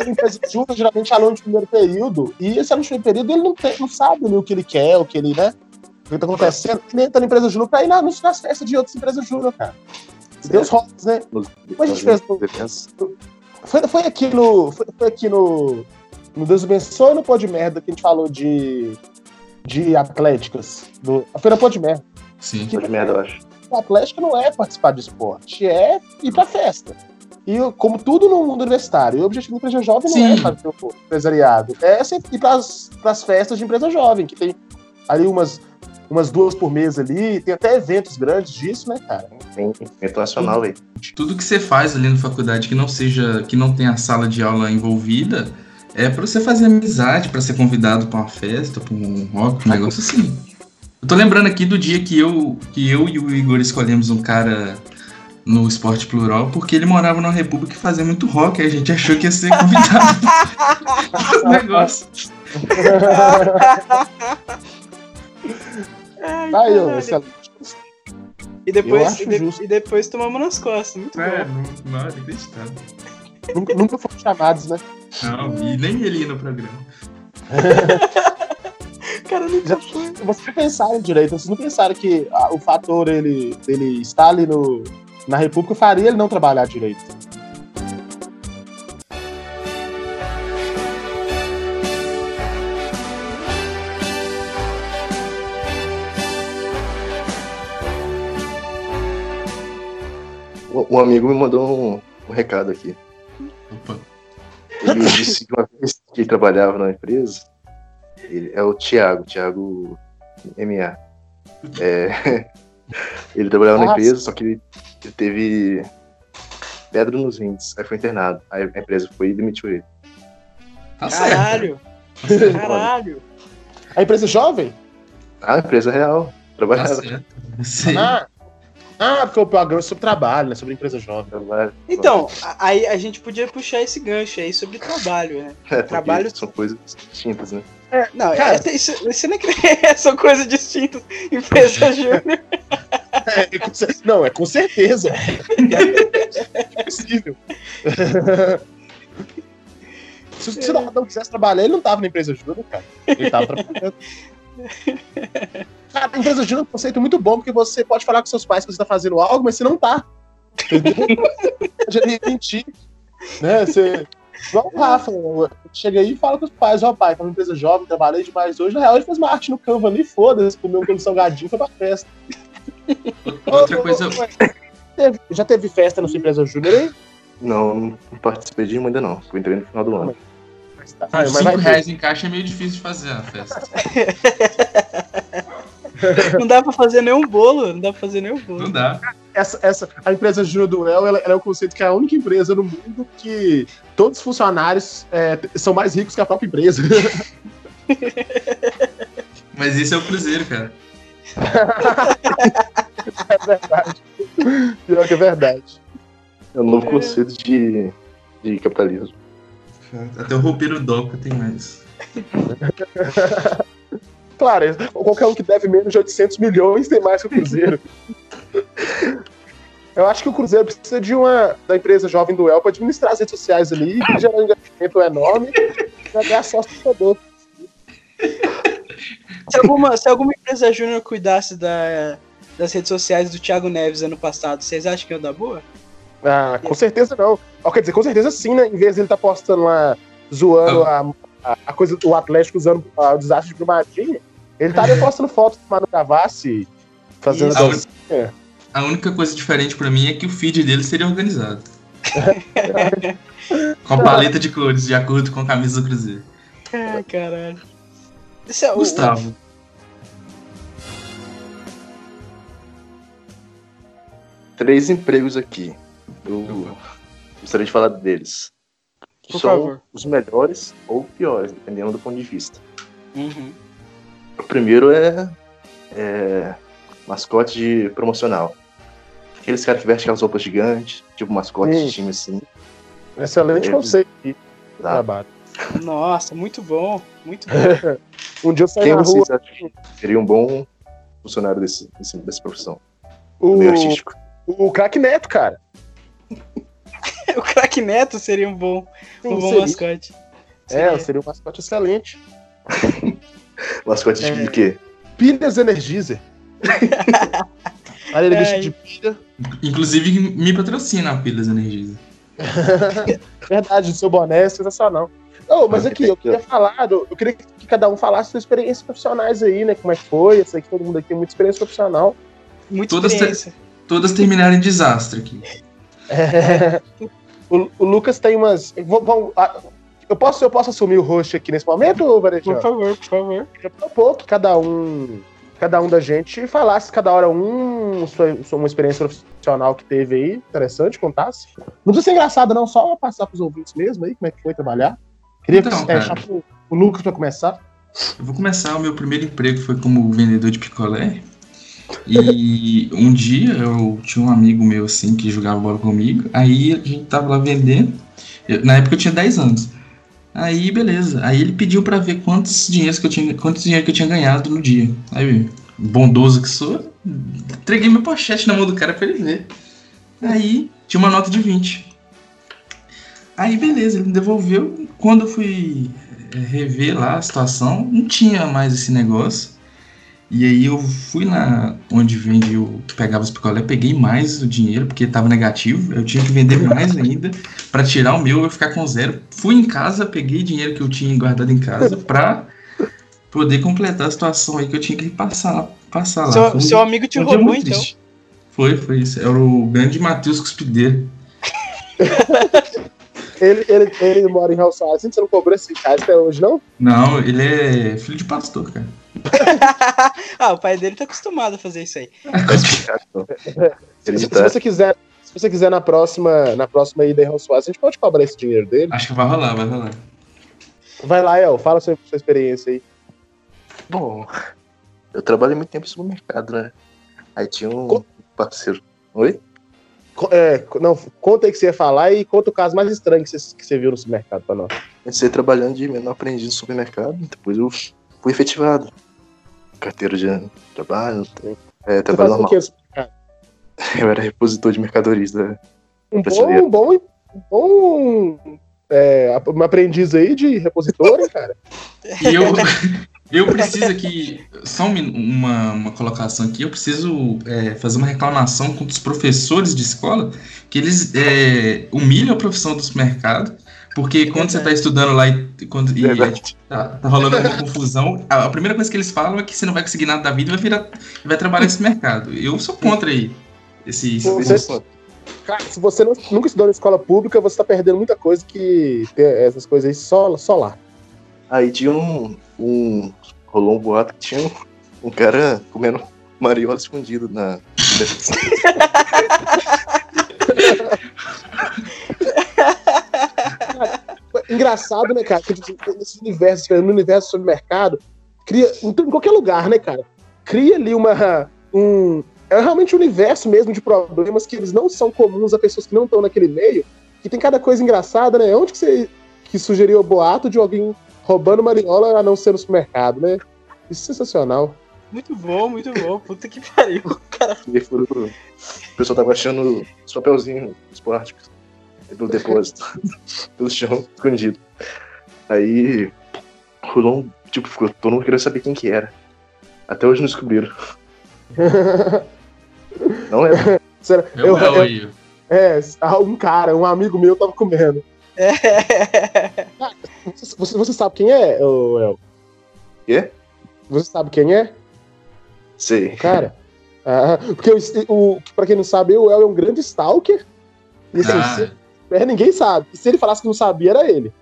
As empresas juntas, geralmente, aluno de primeiro período, e esse aluno de primeiro período, ele não, tem, não sabe ali o que ele quer, o que ele, né? O que tá acontecendo. Ele entra na empresa júnior pra ir na- nas nas festas de outras empresas júnior, cara. Deus rolas, né? Mas a gente fez-. Foi, foi aqui no. Foi, foi aqui no. No Deus abençoe no Pô de Merda que a gente falou de. De atléticas. Do, foi na Pô de Merda. Sim. Foi de merda, eu acho. A atlética não é participar de esporte, é ir pra festa. E como tudo no mundo universitário, o objetivo da empresa jovem não Sim. é fazer o empresariado, é sempre ir pras, pras festas de empresa jovem, que tem ali umas, umas duas por mês ali, tem até eventos grandes disso, né, cara? Tem evento nacional, velho. Tudo que você faz ali na faculdade que não seja, que não tenha a sala de aula envolvida, é pra você fazer amizade, pra ser convidado pra uma festa, pra um rock, um negócio assim. Eu tô lembrando aqui do dia que eu, que eu e o Igor escolhemos um cara no Esporte Plural, porque ele morava numa república que fazia muito rock, aí a gente achou que ia ser convidado pro negócio. Ai, Aí, ó, e, depois, e, de- e depois tomamos nas costas. Muito É, bom. não, não, inacreditável. nunca, nunca foram chamados, né? Não, e nem ele ia no programa. Cara, não Já- Vocês não pensaram direito, vocês não pensaram que ah, o fator ele, ele estar ali no, na República faria ele não trabalhar direito. Um um amigo me mandou um, um recado aqui. Opa. Ele disse que uma vez que ele trabalhava na empresa, ele, é o Thiago, Thiago MA. É, ele trabalhava na Nossa. empresa, só que ele, ele teve pedra nos rins, aí foi internado. Aí a empresa foi e demitiu ele. Tá certo. Caralho. Caralho. A empresa jovem? Ah, empresa real. Tá Trabalhava. certo. Sim. Ah, ah, porque o programa é sobre trabalho, né? Sobre empresa jovem. Trabalha. Então, a- aí a gente podia puxar esse gancho aí sobre trabalho, né? É, trabalho- São coisas distintas, né? Não, Cara. é- isso, isso não é que são coisas distintas. Empresa júnior. É, não, é com certeza. É possível. Se o cidadão quisesse trabalhar, ele não tava na empresa júnior, cara. Ele tava trabalhando. Cara, a empresa júnior é um conceito muito bom, porque você pode falar com seus pais que você tá fazendo algo, mas você não tá. Entendeu? pode mentir. Né? Você. Igual o Rafa, chega aí e fala com os pais, ó pai, tá uma empresa jovem, trabalhei demais hoje. Na real, ele fez uma arte no Canva ali, foda-se, comeu um salgadinho foi pra festa. Outra coisa. Já teve festa na sua empresa júnior aí? Não, não participei de uma ainda não. Eu entrei no final do ano. Mas tá. Com mas 5 vai ter. reais em caixa é meio difícil de fazer a festa. Não dá pra fazer nenhum bolo, não dá pra fazer nenhum bolo. Não dá. Essa, essa, a empresa Júnior do El, ela, ela é um conceito que é a única empresa no mundo que todos os funcionários é, são mais ricos que a própria empresa. Mas isso é o Cruzeiro, cara. é verdade. Pior que é verdade. É um novo conceito de, de capitalismo. Até o roupeiro Doca tem mais. Claro, qualquer um que deve menos de 800 milhões tem mais que o Cruzeiro. Eu acho que o Cruzeiro precisa de uma da empresa jovem do El para administrar as redes sociais ali, gerar um engajamento enorme para ganhar sócio torcedor. Se alguma, se alguma empresa júnior cuidasse da, das redes sociais do Thiago Neves ano passado, vocês acham que ia dar boa? Ah, com certeza não. Ó, quer dizer, com certeza sim, né? Em vez de ele estar postando lá, zoando a, a, a coisa do Atlético usando ah, o desastre de Brumadinho, ele estaria postando fotos do Manu Gavassi fazendo dancinha. A única coisa diferente pra mim é que o feed dele seria organizado. com a paleta de cores, de acordo com a camisa do Cruzeiro. Ai, caralho. Esse é o- Gustavo, Três empregos aqui. Eu gostaria de falar deles. Por São favor. os melhores ou piores, dependendo do ponto de vista. Uhum. O primeiro é, é mascote de promocional. Aqueles caras que vestem aquelas roupas gigantes, tipo mascote Sim. de time assim. Excelente É. conceito de Tá? trabalho. Nossa, muito bom. Muito bom. Um dia eu saí Quem na vocês rua, acham que seria um bom funcionário desse, desse- dessa profissão? o, Meio artístico. o craque Neto, cara. o craque Neto seria um bom, um Sim, bom seria. mascote. É, seria um mascote excelente. Mascote de É. de quê? Pilhas Energizer. Aí ele vestido de pilha. Inclusive, me patrocina a Pilas Energiza. Verdade, seu boné é sensacional. Oh, mas Ah, aqui, eu queria falar, do- eu queria que cada um falasse suas experiências profissionais aí, né? Como é que foi? Eu sei que todo mundo aqui tem muita experiência profissional. Muita Todas experiência. Todas terminaram em desastre aqui. o, o Lucas tem umas. vamos- vamos- ah, eu, posso, eu posso assumir o host aqui nesse momento, Varejão? Por favor, por favor. Eu propor que cada um, cada um da gente falasse cada hora um, sua, sua- uma experiência profissional que teve aí, interessante, contasse. Não precisa ser engraçado, não, só passar pros ouvintes mesmo aí, como é que foi trabalhar. Queria Então, é, cara. deixar pro, o Lucas pra começar. Eu vou começar, o meu primeiro emprego foi como vendedor de picolé. E um dia eu tinha um amigo meu assim que jogava bola comigo. Aí a gente tava lá vendendo. Eu- na época eu tinha 10 anos. Aí beleza. Aí ele pediu pra ver quantos dinheiros que eu tinha, quantos dinheiro que eu tinha ganhado no dia. Aí, bondoso que sou, entreguei meu pochete na mão do cara pra ele ver. Aí tinha uma nota de 20. Aí beleza, ele me devolveu. Quando eu fui é, rever lá a situação, não tinha mais esse negócio. E aí eu fui na onde vende o que pegava os picolé, peguei mais o dinheiro porque tava negativo, eu tinha que vender mais ainda pra tirar o meu eu ficar com zero. Fui em casa, peguei dinheiro que eu tinha guardado em casa pra poder completar a situação aí que eu tinha que passar, passar lá. Seu, Foi seu amigo te um roubou, muito então. triste. Foi, foi isso. Era o grande Matheus Cuspideiro. Ele, ele, ele mora em Real Soares, você não cobrou esse cara até hoje, não? Não, ele é filho de pastor, cara. ah, o pai dele tá acostumado a fazer isso aí. Se, se você quiser, se você quiser na próxima, na próxima ida em Soares, a gente pode cobrar esse dinheiro dele. Acho que vai rolar, vai rolar. Vai lá, El, fala sua, sua experiência aí. Bom, eu trabalhei muito tempo em supermercado, né? Aí tinha um Co- parceiro. Oi? Co- É, não, conta aí que você ia falar e conta o caso mais estranho que você, que você viu no supermercado pra nós. Comecei trabalhando de menor aprendiz no supermercado, depois eu fui efetivado. Carteira de trabalho, é, Você trabalho normal. Eu era repositor de mercadorias da. Um Prateleira. bom, um bom, um bom é, um aprendiz aí de repositor, hein, cara? E eu, Eu preciso aqui, só um uma, uma colocação aqui, eu preciso é, fazer uma reclamação contra os professores de escola, que eles é, humilham a profissão do supermercado, porque quando você está estudando lá e, quando, e tá, tá rolando alguma confusão, a, a primeira coisa que eles falam é que você não vai conseguir nada da vida e vai, virar, vai trabalhar nesse mercado. Eu sou contra aí. Esse, esse- Você- Cara, se você não- nunca estudou na escola pública, você tá perdendo muita coisa que tem essas coisas aí só, só lá. Aí tinha um, um. Rolou um boato que tinha um, um cara comendo mariola escondido na. Engraçado, né, cara? Que nesse universo, no universo do supermercado, cria. Em, qualquer lugar, né, cara? Cria ali uma. Um, é realmente um universo mesmo de problemas que eles não são comuns a pessoas que não estão naquele meio. Que tem cada coisa engraçada, né? Onde que você que sugeriu o boato de alguém roubando mariola a não ser no supermercado, né? Isso é sensacional. Muito bom, muito bom. Puta que pariu. Pro- O pessoal tava achando os papelzinhos, os pelo depósito, pelo chão, escondido. Aí rolou um. Tipo, ficou todo mundo querendo saber quem que era. Até hoje não descobriram. Não é? Será- é o eu- El eu-. É, um cara, um amigo meu tava comendo. É. Você, você- sabe quem é, ô, El? Quê? Você sabe quem é? Sei. O cara? Ah, porque o, o, pra quem não sabe, o El é um grande stalker. E assim, Ah, se- é, ninguém sabe. E se ele falasse que não sabia, era ele.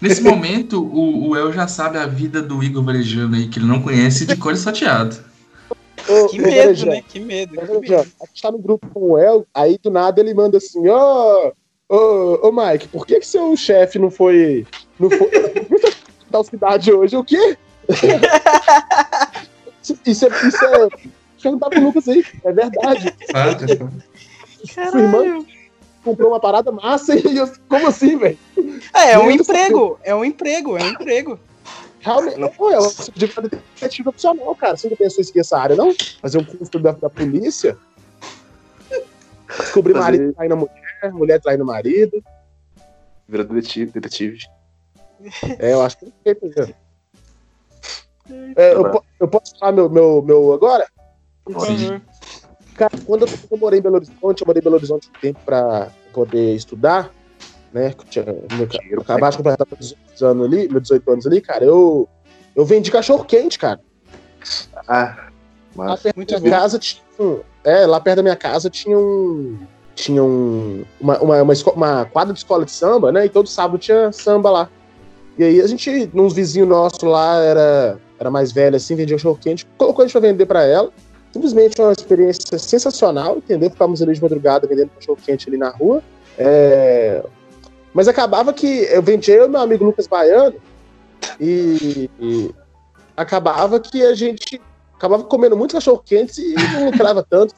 nesse momento, o, o El já sabe a vida do Igor Varejano aí, que ele não conhece, de cor salteado. Ô, Que ô, medo, né? Que medo. Que Varejão, medo. a gente tá no grupo com o El, aí do nada ele manda assim, ô, ô, ô Mike, por que que seu chefe não foi, não foi da cidade hoje? O quê? isso é, isso é, perguntar pro Lucas aí, é verdade. Sabe? Sua irmã comprou uma parada massa e eu, como assim, velho? É, é um emprego. É um emprego, é um emprego. Realmente, não, é uma de detetive opcional, cara. Você não pensou em seguir essa área, não? Fazer um curso da, da polícia? Descobrir Fazer- marido traindo a mulher, mulher traindo o marido. Vira detetive. detetive. É, eu acho que é perfeito, né? É, eu, eu posso falar meu, meu, meu agora? Por favor. Cara, quando eu, morei em Belo Horizonte, eu morei em Belo Horizonte um tempo pra poder estudar, né? eu tinha- meu, eu acabasse de completar meus 18 anos ali, meus 18 anos ali, cara, eu, eu vendi cachorro quente, cara. Ah, Lá mas. perto Muito da minha casa tinha É, lá perto da minha casa tinha um. Tinha um. Uma, uma, uma, esco- uma quadra de escola de samba, né? E todo sábado tinha samba lá. E aí a gente, uns vizinhos nossos lá, era, era mais velho assim, vendia cachorro quente, colocou a gente pra vender pra ela. Simplesmente uma experiência sensacional, entendeu? Ficávamos ali de madrugada vendendo cachorro quente ali na rua. É, Mas acabava que eu vendia eu e meu amigo Lucas Baiano e, e acabava que a gente acabava comendo muito cachorro quente e não lucrava tanto.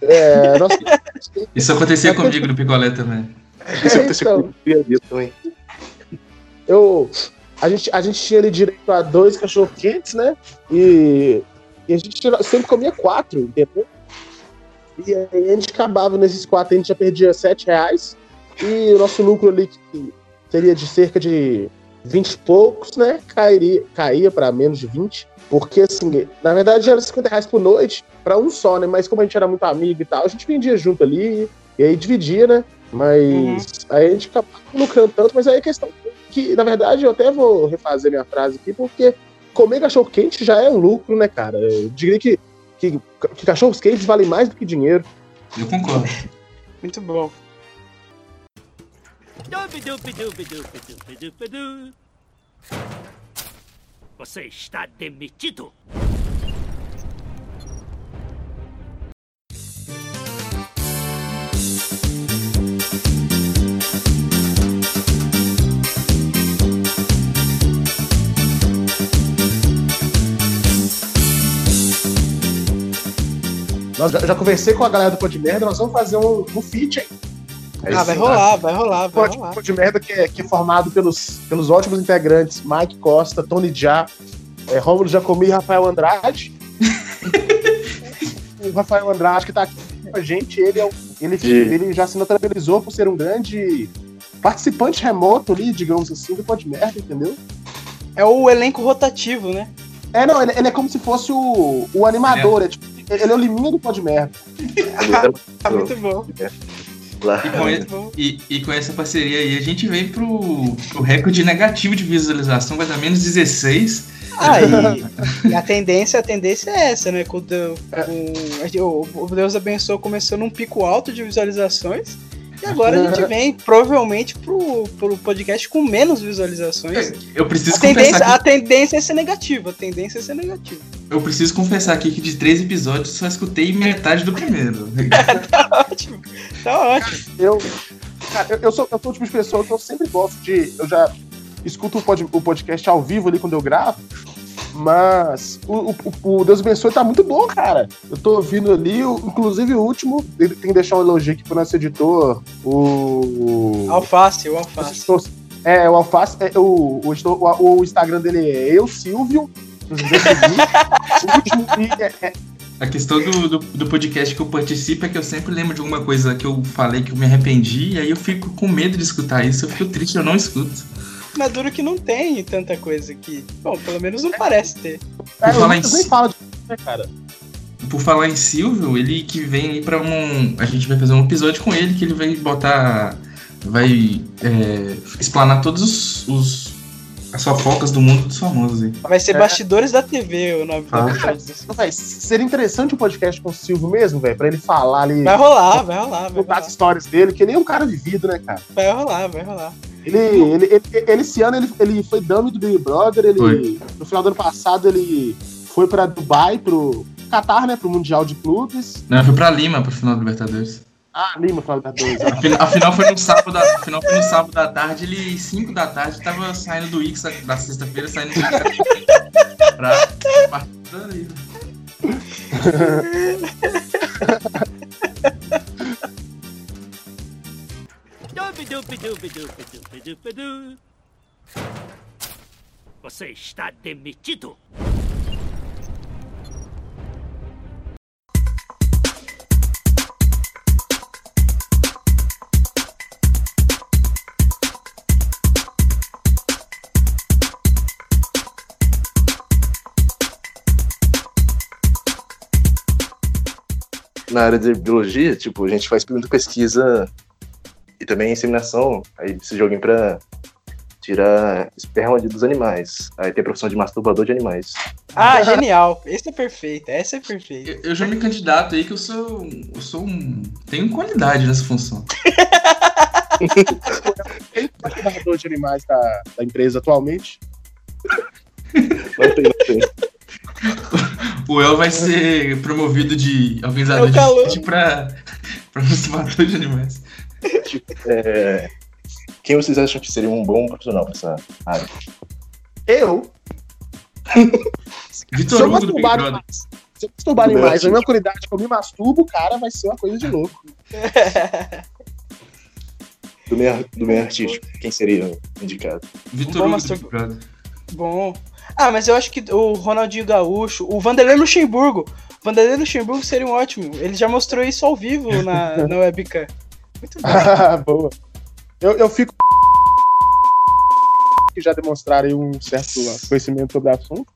É, nossa, Isso acontecia comigo no picolé também. Isso aconteceu então. com o Criadito também. eu, a, gente, a gente tinha ali direito a dois cachorro quentes, né? E, e a gente sempre comia quatro, entendeu? E aí a gente acabava nesses quatro, a gente já perdia sete reais. E o nosso lucro ali, que seria de cerca de 20 e poucos, né? Cairia, caía para menos de 20. Porque, assim, na verdade era 50 reais por noite para um só, né? Mas como a gente era muito amigo e tal, a gente vendia junto ali e aí dividia, né? Mas Uhum. aí a gente acabava lucrando tanto, mas aí a questão é que, na verdade, eu até vou refazer minha frase aqui, porque comer cachorro quente já é um lucro, né, cara? Eu diria que, que, que cachorros quentes valem mais do que dinheiro. Eu concordo. Muito bom. Você está demitido. Nós já, já conversei com a galera do Pô de Merda, nós vamos fazer um, um feat, hein? Ah, vai rolar, vai rolar, vai Pô, rolar. Pô de Merda que é, que é formado pelos, pelos ótimos integrantes Mike Costa, Tony Já, é, Rômulo Jacomi e Rafael Andrade. o Rafael Andrade que tá aqui com a gente, ele, é ele, E- ele já se notabilizou por ser um grande participante remoto ali, digamos assim, do Pô de Merda, entendeu? É o elenco rotativo, né? É, não, ele, ele é como se fosse o, o animador. É. tipo, ele é o liminha do pó de merda. Tá muito bom. E com, e- e com essa parceria aí, a gente vem pro, pro recorde negativo de visualização, vai dar menos 16. Ah, e, e a tendência, a tendência é essa, né? Com, o com- o, o Deus abençoou começou num pico alto de visualizações. E agora a gente vem provavelmente pro, pro podcast com menos visualizações. Eu preciso A tendência, confessar a que, tendência é ser negativa. A tendência é ser negativa. Eu preciso confessar aqui que de três episódios só escutei metade do primeiro. Tá ótimo. Tá ótimo. Eu, cara, eu, eu sou, eu sou o tipo de pessoa que eu sempre gosto de. Eu já escuto o, pod- o podcast ao vivo ali quando eu gravo. Mas o, o, o Deus abençoe tá muito bom, cara. Eu tô ouvindo ali, o- inclusive o último, ele tem que deixar um elogio aqui pro nosso editor, o. Alface, o alface. É, o Alface, é, o, o, o Instagram dele é eu, Silvio. A questão do, do, do podcast que eu participo é que eu sempre lembro de alguma coisa que eu falei que eu me arrependi, e aí eu fico com medo de escutar isso, eu fico triste, eu não escuto. Mas duro que não tem tanta coisa aqui. Bom, pelo menos não parece ter. é, falar em nem fala de né, cara. Por falar em Silvio, ele que vem aí pra um. A gente vai fazer um episódio com ele que ele vai botar. Vai é, explanar todos os, os- as fofocas do mundo dos famosos aí. Vai ser É. Bastidores da TV o nome do Ah. episódio. Véi, seria interessante um podcast com o Silvio mesmo, velho, pra ele falar ali. Vai rolar, vai rolar, vai contar as histórias dele, que ele é um cara vivido, né, cara? Vai rolar, vai rolar. Ele, ele, ele, ele- esse ano ele, ele foi dummy do Big Brother, ele, Foi. no final do ano passado ele foi pra Dubai, pro Qatar, né, pro Mundial de Clubes. Não, foi pra Lima pro final do Libertadores. Ah, Lima, final da dois. A fina- a final foi no sábado, a final foi no sábado da tarde, ele 5 da tarde tava saindo do Ix da sexta-feira, saindo do Ix pra partir da Lima. Dubidubidubidubidubidubidu. Você está demitido. Na área de biologia, tipo, a gente faz muita pesquisa e também inseminação. Aí esse joguinho pra tirar esperma de- dos animais. Aí tem a profissão de masturbador de animais. Ah, genial. Esse é perfeito, essa é perfeita. Eu, eu já me candidato aí que eu sou. Eu sou um. Tenho qualidade nessa função. Narrador de animais da, da empresa atualmente. Não tem, não tem. O El vai ser promovido de organizador É de vídeo pra, pra masturbator de animais. É, Quem vocês acham que seria um bom profissional pra essa área? Eu, Vitor se eu Hugo do Big masturbar Brother. se eu masturbar bem, na minha qualidade que eu me masturbo, cara, vai ser uma coisa de louco. Do meio, do meio artístico, quem seria indicado? Vitor Bom Hugo do Big Brother. Bom. Ah, mas eu acho que o Ronaldinho Gaúcho, o Vanderlei Luxemburgo. O Vanderlei Luxemburgo seria um ótimo. Ele já mostrou isso ao vivo na, na webcam. Muito bom. Boa. Eu, eu fico. que já demonstraram aí um certo conhecimento sobre o assunto.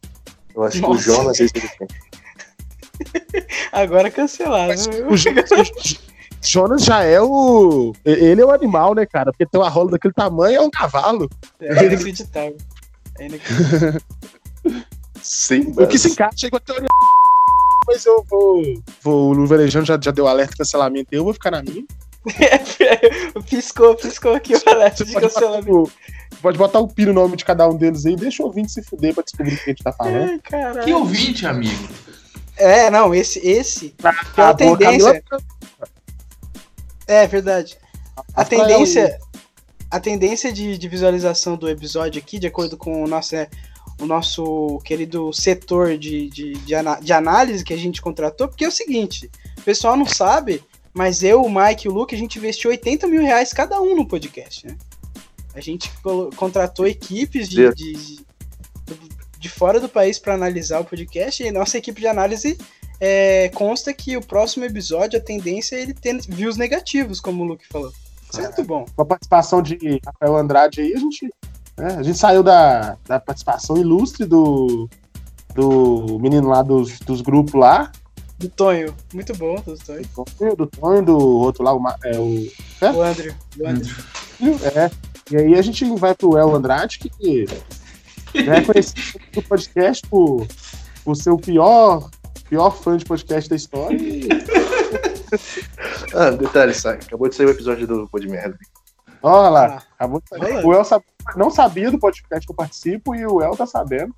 Eu acho que Nossa. o Jonas tem. Agora cancelaram. O Jo- o Jonas já é o. Ele é o animal, né, cara? Porque tem uma rola daquele tamanho, é um cavalo. É inacreditável. É. Sim, O que se encaixa é com a teoria. Mas eu vou. vou o Velejão já, já deu alerta de cancelamento, eu vou ficar na minha. piscou, piscou aqui o alerta de cancelamento. pode botar o pi no nome de cada um deles aí, deixa o ouvinte se fuder pra descobrir o que a gente tá falando. Ai, caralho. Que ouvinte, amigo? É, não, esse, esse. Ah, a boa, tendência- Camila, É verdade. A Rafael, tendência, a tendência de, de visualização do episódio aqui, de acordo com o nosso, né, o nosso querido setor de, de, de, ana- de análise que a gente contratou, porque é o seguinte, o pessoal não sabe, mas eu, o Mike e o Luke, a gente investiu 80 mil reais cada um no podcast, né? A gente contratou equipes de, de, de, fora do país para analisar o podcast, e nossa equipe de análise é, consta que o próximo episódio, a tendência é ele ter views negativos, como o Luke falou. Isso é muito bom. com a participação de Rafael Andrade aí, a gente, né, a gente saiu da, da participação ilustre do, do menino lá dos, dos grupos lá. Do Tonho. Muito bom, do Tonho. Do Tonho, do Tonho, do outro lá, o, é, o O Andrew. O Andrew. É. E aí a gente vai pro El Andrade, que já é conhecido do podcast por, por ser o pior, pior fã de podcast da história. E, Ah, detalhe, sai. Acabou de sair o episódio do Pô de Merda. olha lá, Ah, acabou de sair. olha. O El sab- não sabia do podcast que eu participo e o El tá sabendo.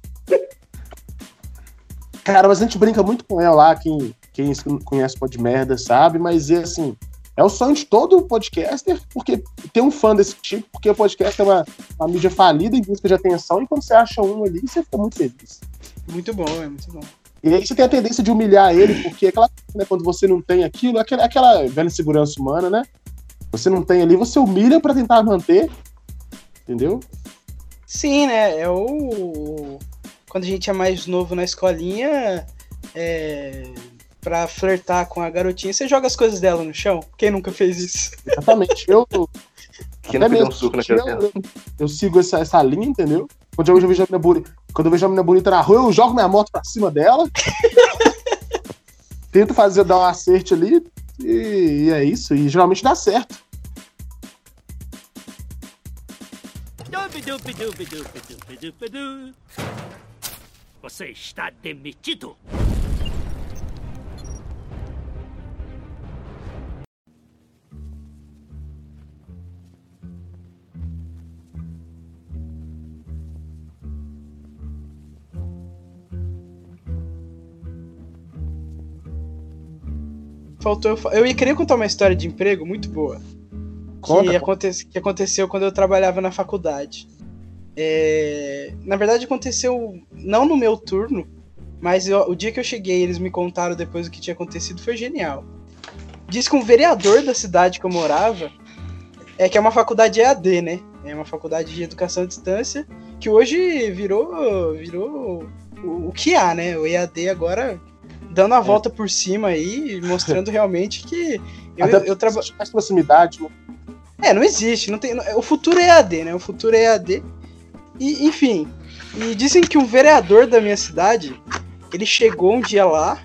Cara, mas a gente brinca muito com o El lá, quem, quem conhece Pod Merda sabe, mas é assim, é o sonho de todo podcaster, porque tem um fã desse tipo, porque o podcast é uma, uma mídia falida em busca de atenção, e quando você acha um ali, você fica muito feliz. Muito bom, é muito bom. E aí você tem a tendência de humilhar ele, porque aquela, né, quando você não tem aquilo, aquela, aquela velha insegurança humana, né? Você não tem ali, você humilha pra tentar manter. Entendeu? Sim, né? É o. Quando a gente é mais novo na escolinha, é. Pra flertar com a garotinha, você joga as coisas dela no chão. Quem nunca fez isso? Exatamente. Eu, Quem não até deu um mesmo, suco na eu, eu, eu sigo essa, essa linha, entendeu? Quando eu vejo a menina bonita, quando eu vejo a menina bonita na rua, eu jogo minha moto pra cima dela. tento fazer dar um acerte ali. E, e é isso. E geralmente dá certo. Você está demitido. Faltou eu, ia querer contar uma história de emprego muito boa. Conta, que, aconte- que aconteceu quando eu trabalhava na faculdade. É, na verdade, aconteceu não no meu turno, mas eu- o dia que eu cheguei eles me contaram depois o que tinha acontecido foi genial. Diz que um vereador da cidade que eu morava é que é uma faculdade EAD, né? É uma faculdade de educação à distância que hoje virou virou o, o que há, né? O EAD agora dando a volta por cima aí, mostrando realmente que eu, Até eu trabalho. mais proximidade, né? É, não existe, não tem. O futuro é EAD, né? O futuro é EAD. E, enfim. E dizem que um vereador da minha cidade, ele chegou um dia lá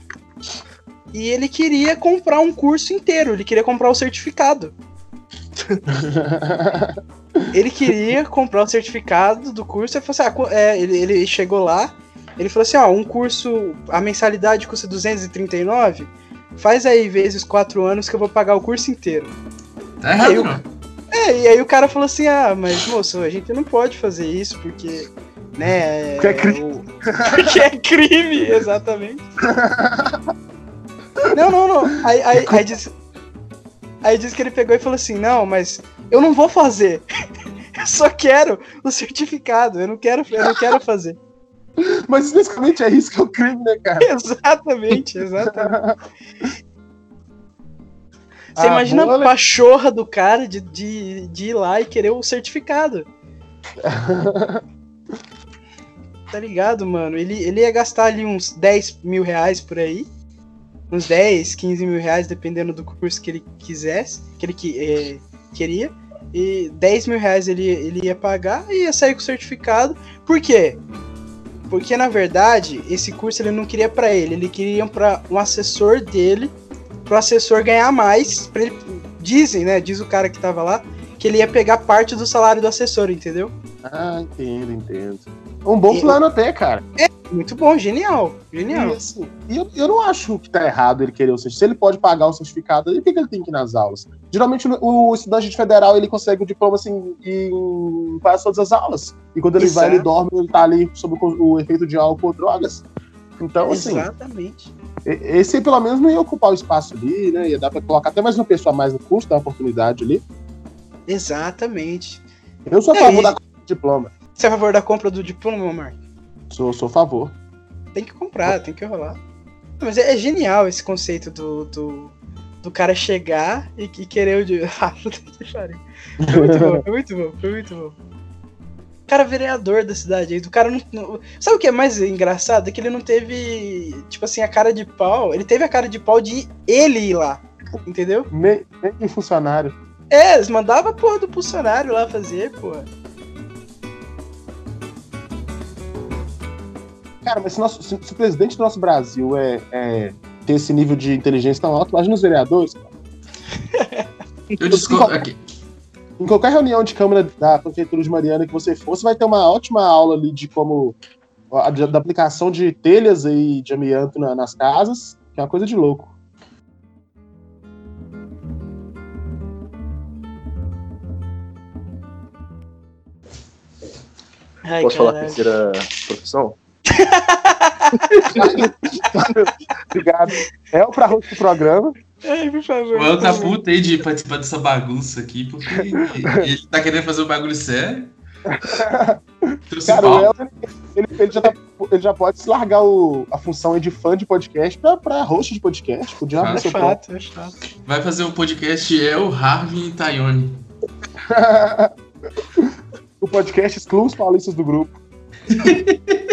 e ele queria comprar um curso inteiro, ele queria comprar o certificado. Ele queria comprar o certificado do curso e falou assim: ah, é, ele, ele chegou lá, ele falou assim: ó, um curso, a mensalidade custa 239, faz aí vezes 4 anos que eu vou pagar o curso inteiro. Tá errado, Eu- não. É, e aí o cara falou assim: ah, mas moço, a gente não pode fazer isso porque. Né? Porque é crime. o- porque é crime, exatamente. Não, não, não. Aí, aí, aí, diz, aí diz que ele pegou e falou assim: não, mas eu não vou fazer. Eu só quero o certificado, eu não quero, eu não quero fazer. Mas basicamente é isso que é o crime, né, cara? Exatamente, exatamente. Você Ah, imagina boa, a né? pachorra do cara de, de, de ir lá e querer o certificado. tá ligado, mano? Ele, ele ia gastar ali uns 10 mil reais por aí. Uns 10, 15 mil reais, dependendo do curso que ele quisesse, que ele que, eh, queria. E 10 mil reais ele, ele ia pagar e ia sair com o certificado. Por quê? Porque na verdade, esse curso ele não queria pra ele, ele queria para um assessor dele, pro assessor ganhar mais, ele, dizem, né, diz o cara que tava lá, que ele ia pegar parte do salário do assessor, entendeu? Ah, entendo, entendo. Um bom plano até, cara. Muito bom, genial, genial. E, assim, e eu, eu não acho que tá errado ele querer o certificado. Se ele pode pagar o certificado, por que, ele tem que ir nas aulas? Geralmente o, o estudante de federal ele consegue o diploma assim em quase todas as aulas. E quando ele vai, Exato. ele dorme, ele tá ali sob o, o efeito de álcool ou drogas. Então, assim, Exatamente. e- esse pelo menos não ia ocupar o espaço ali, né? Ia dar pra colocar até mais uma pessoa a mais no curso, dar uma oportunidade ali. Exatamente. Eu sou a É, favor e- da diploma. Você é a favor da compra do diploma, meu Marco? Sou, sou a favor. Tem que comprar, tem que rolar. Mas é, é genial esse conceito do, do, do cara chegar e, e querer o de. Ah, puta que pariu. Foi muito bom, foi muito bom, foi muito bom. Cara, vereador da cidade aí, do cara não, não- Sabe o que é mais engraçado? É que ele não teve, tipo assim, a cara de pau. Ele teve a cara de pau de ele ir lá. Entendeu? Nem, nem funcionário. É, eles mandavam a porra do funcionário lá fazer, porra. Cara, mas se, nosso- se- se o presidente do nosso Brasil é, é ter esse nível de inteligência tão alto, imagina os vereadores. cara. Eu discordo. Aqui. Em qualquer reunião de Câmara da Prefeitura de Mariana que você for, você vai ter uma ótima aula ali de como. a- de- da aplicação de telhas e de amianto na- nas casas, que é uma coisa de louco. Ai, Posso falar a caralho. terceira profissão? Obrigado. É o pra rosto do programa. Ai, por favor. O El tá puto aí de participar dessa bagunça aqui, porque ele tá querendo fazer um bagulho sério. Trouxe Cara, o. El, ele, ele já tá- ele já pode se largar o- a função aí de fã de podcast pra, pra host de podcast. Ah, do É fato, é fato. Vai fazer o podcast El, Harvey e Tayone. o podcast exclui os paulistas do grupo.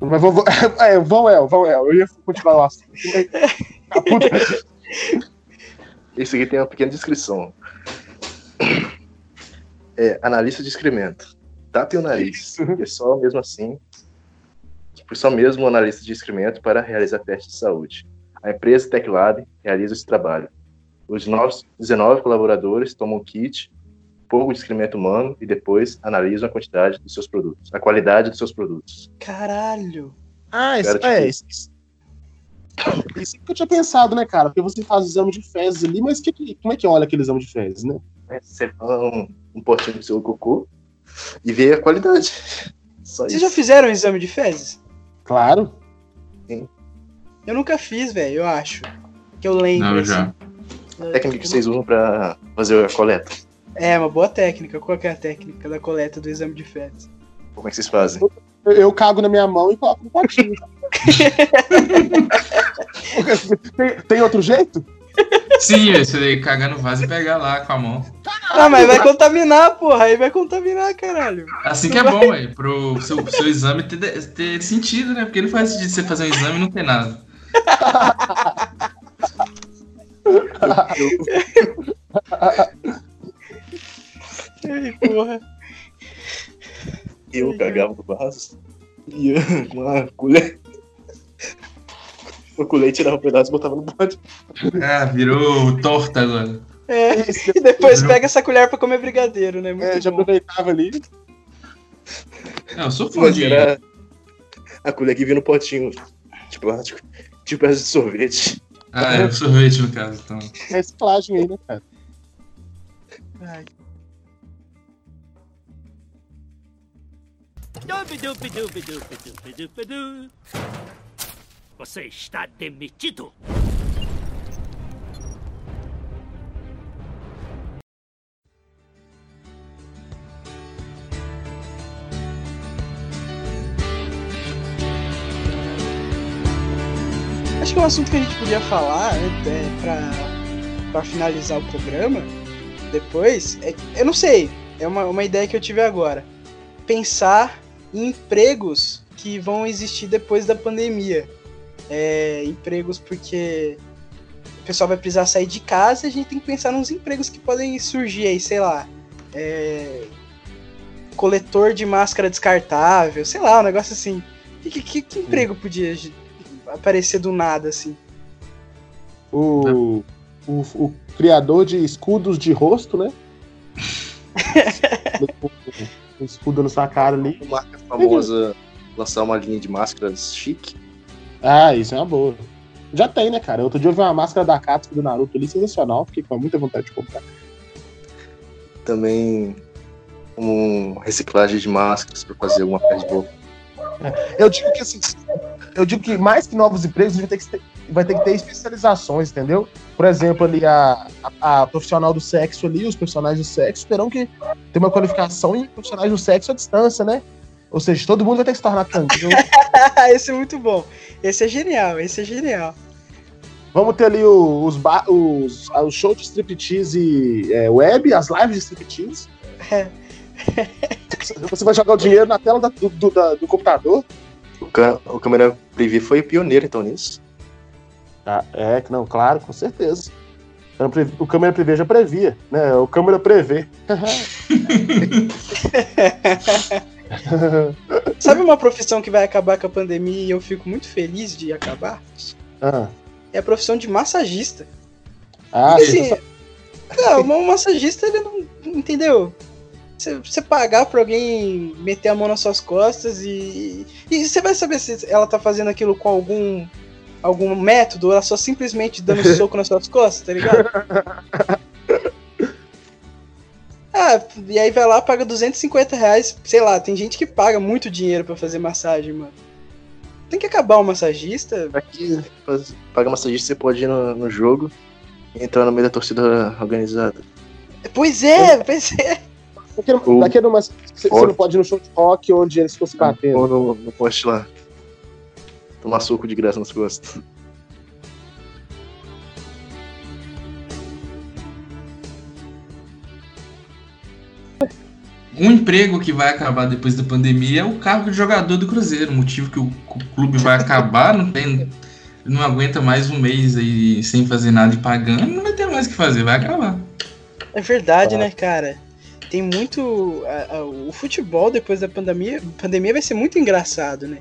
Mas vou, vou, é, vão, El, vão, El. Eu ia continuar. A puta. Esse aqui tem uma pequena descrição. É, analista de excremento. Tapa o nariz. É só mesmo assim. Foi só mesmo analista de excremento para realizar testes de saúde. A empresa TechLab realiza esse trabalho. Os novos 19 colaboradores tomam kit, pouco de excremento humano e depois analisam a quantidade dos seus produtos, a qualidade dos seus produtos. Caralho. Ah, isso, Cara, é, tipo- isso, isso. Isso que eu tinha pensado, né, cara? Porque você faz o exame de fezes ali, mas que, que- como é que olha aquele exame de fezes, né? Você põe um, um potinho do seu cocô e vê a qualidade. Só Vocês isso. já fizeram um exame de fezes? Claro. Eu nunca fiz, velho, eu acho. Que eu lembro. Não, assim. já. A técnica que vocês usam pra fazer a coleta. É, uma boa técnica. Qual que é a técnica da coleta do exame de fezes? Como é que vocês fazem? Eu, eu cago na minha mão e coloco no potinho. tem, tem outro jeito? Sim, você daí cagar no vaso e pegar lá com a mão. Ah, mas vai contaminar, porra. Aí vai contaminar, caralho. Assim que é bom, velho, pro seu, seu exame ter, ter sentido, né? Porque não faz sentido você fazer um exame e não ter nada. Ai, porra. Eu cagava no vaso e com uma colher. Uma colher tirava um pedaço e botava no pote. Ah, virou torta agora. É, e depois pega essa colher pra comer brigadeiro, né? Muito É, já bom. aproveitava ali. Não, eu sou a colher que vinha no potinho de plástico. Tipo essa de sorvete. Ah, é o sorvete no caso, então. É reciclagem aí, né, cara? Ai, Você está demitido. Acho que é um assunto que a gente podia falar né, é, pra, pra finalizar o programa. Depois, é, eu não sei, é uma, uma ideia que eu tive agora. Pensar empregos que vão existir depois da pandemia. É, empregos porque o pessoal vai precisar sair de casa e a gente tem que pensar nos empregos que podem surgir aí, sei lá. é, coletor de máscara descartável, sei lá, um negócio assim. Que, que- que- que emprego podia aparecer do nada, assim? O, o, o criador de escudos de rosto, né? o escudo na sua cara ali. Uma marca famosa lançar uma linha de máscaras chique. Ah, isso é uma boa. Já tem, né, cara? Outro dia eu vi uma máscara da Katsuki do Naruto ali, sensacional. Fiquei com muita vontade de comprar. Também um reciclagem de máscaras para fazer alguma pele de boca. Eu digo que assim, eu digo que mais que novos empregos, a gente vai ter que ter, vai ter, que ter especializações, entendeu? Por exemplo, ali a, a, a profissional do sexo ali, os profissionais do sexo terão que ter uma qualificação em profissionais do sexo à distância, né? Ou seja, todo mundo vai ter que se tornar cantor. esse é muito bom. Esse é genial, esse é genial. Vamos ter ali o- os, ba- os, os shows de striptease é, web, as lives de striptease. Você vai jogar o dinheiro na tela da- do, do- da- do computador. O, ca- o câmera preview foi pioneiro então nisso. Ah, é, não, claro, com certeza. O câmera prevê já previa, né? O câmera prevê. Sabe uma profissão que vai acabar com a pandemia e eu fico muito feliz de acabar? Ah, É a profissão de massagista. ah Porque, assim, não, um massagista, ele não. Entendeu? Você, você pagar pra alguém meter a mão nas suas costas e. E você vai saber se ela tá fazendo aquilo com algum. Algum método ou ela só simplesmente dando soco nas suas costas, tá ligado? Ah, e aí vai lá, paga 250 reais, sei lá, tem gente que paga muito dinheiro pra fazer massagem, mano. Tem que acabar o massagista. Aqui, paga massagista, você pode ir no, no jogo e entrar no meio da torcida organizada. Pois é, pois é. Daquele, O- daquele uma, você, não pode ir no show de rock onde eles ficam se batendo. Ou no, no poste lá. Tomar soco de graça nas costas. Um emprego que vai acabar depois da pandemia é o cargo de jogador do Cruzeiro. O motivo que o clube vai acabar, não tem. Não aguenta mais um mês aí sem fazer nada e pagando, não vai ter mais o que fazer, vai acabar. É verdade, né, cara? Tem muito. a- a- o futebol depois da pandemia. Pandemia vai ser muito engraçado, né?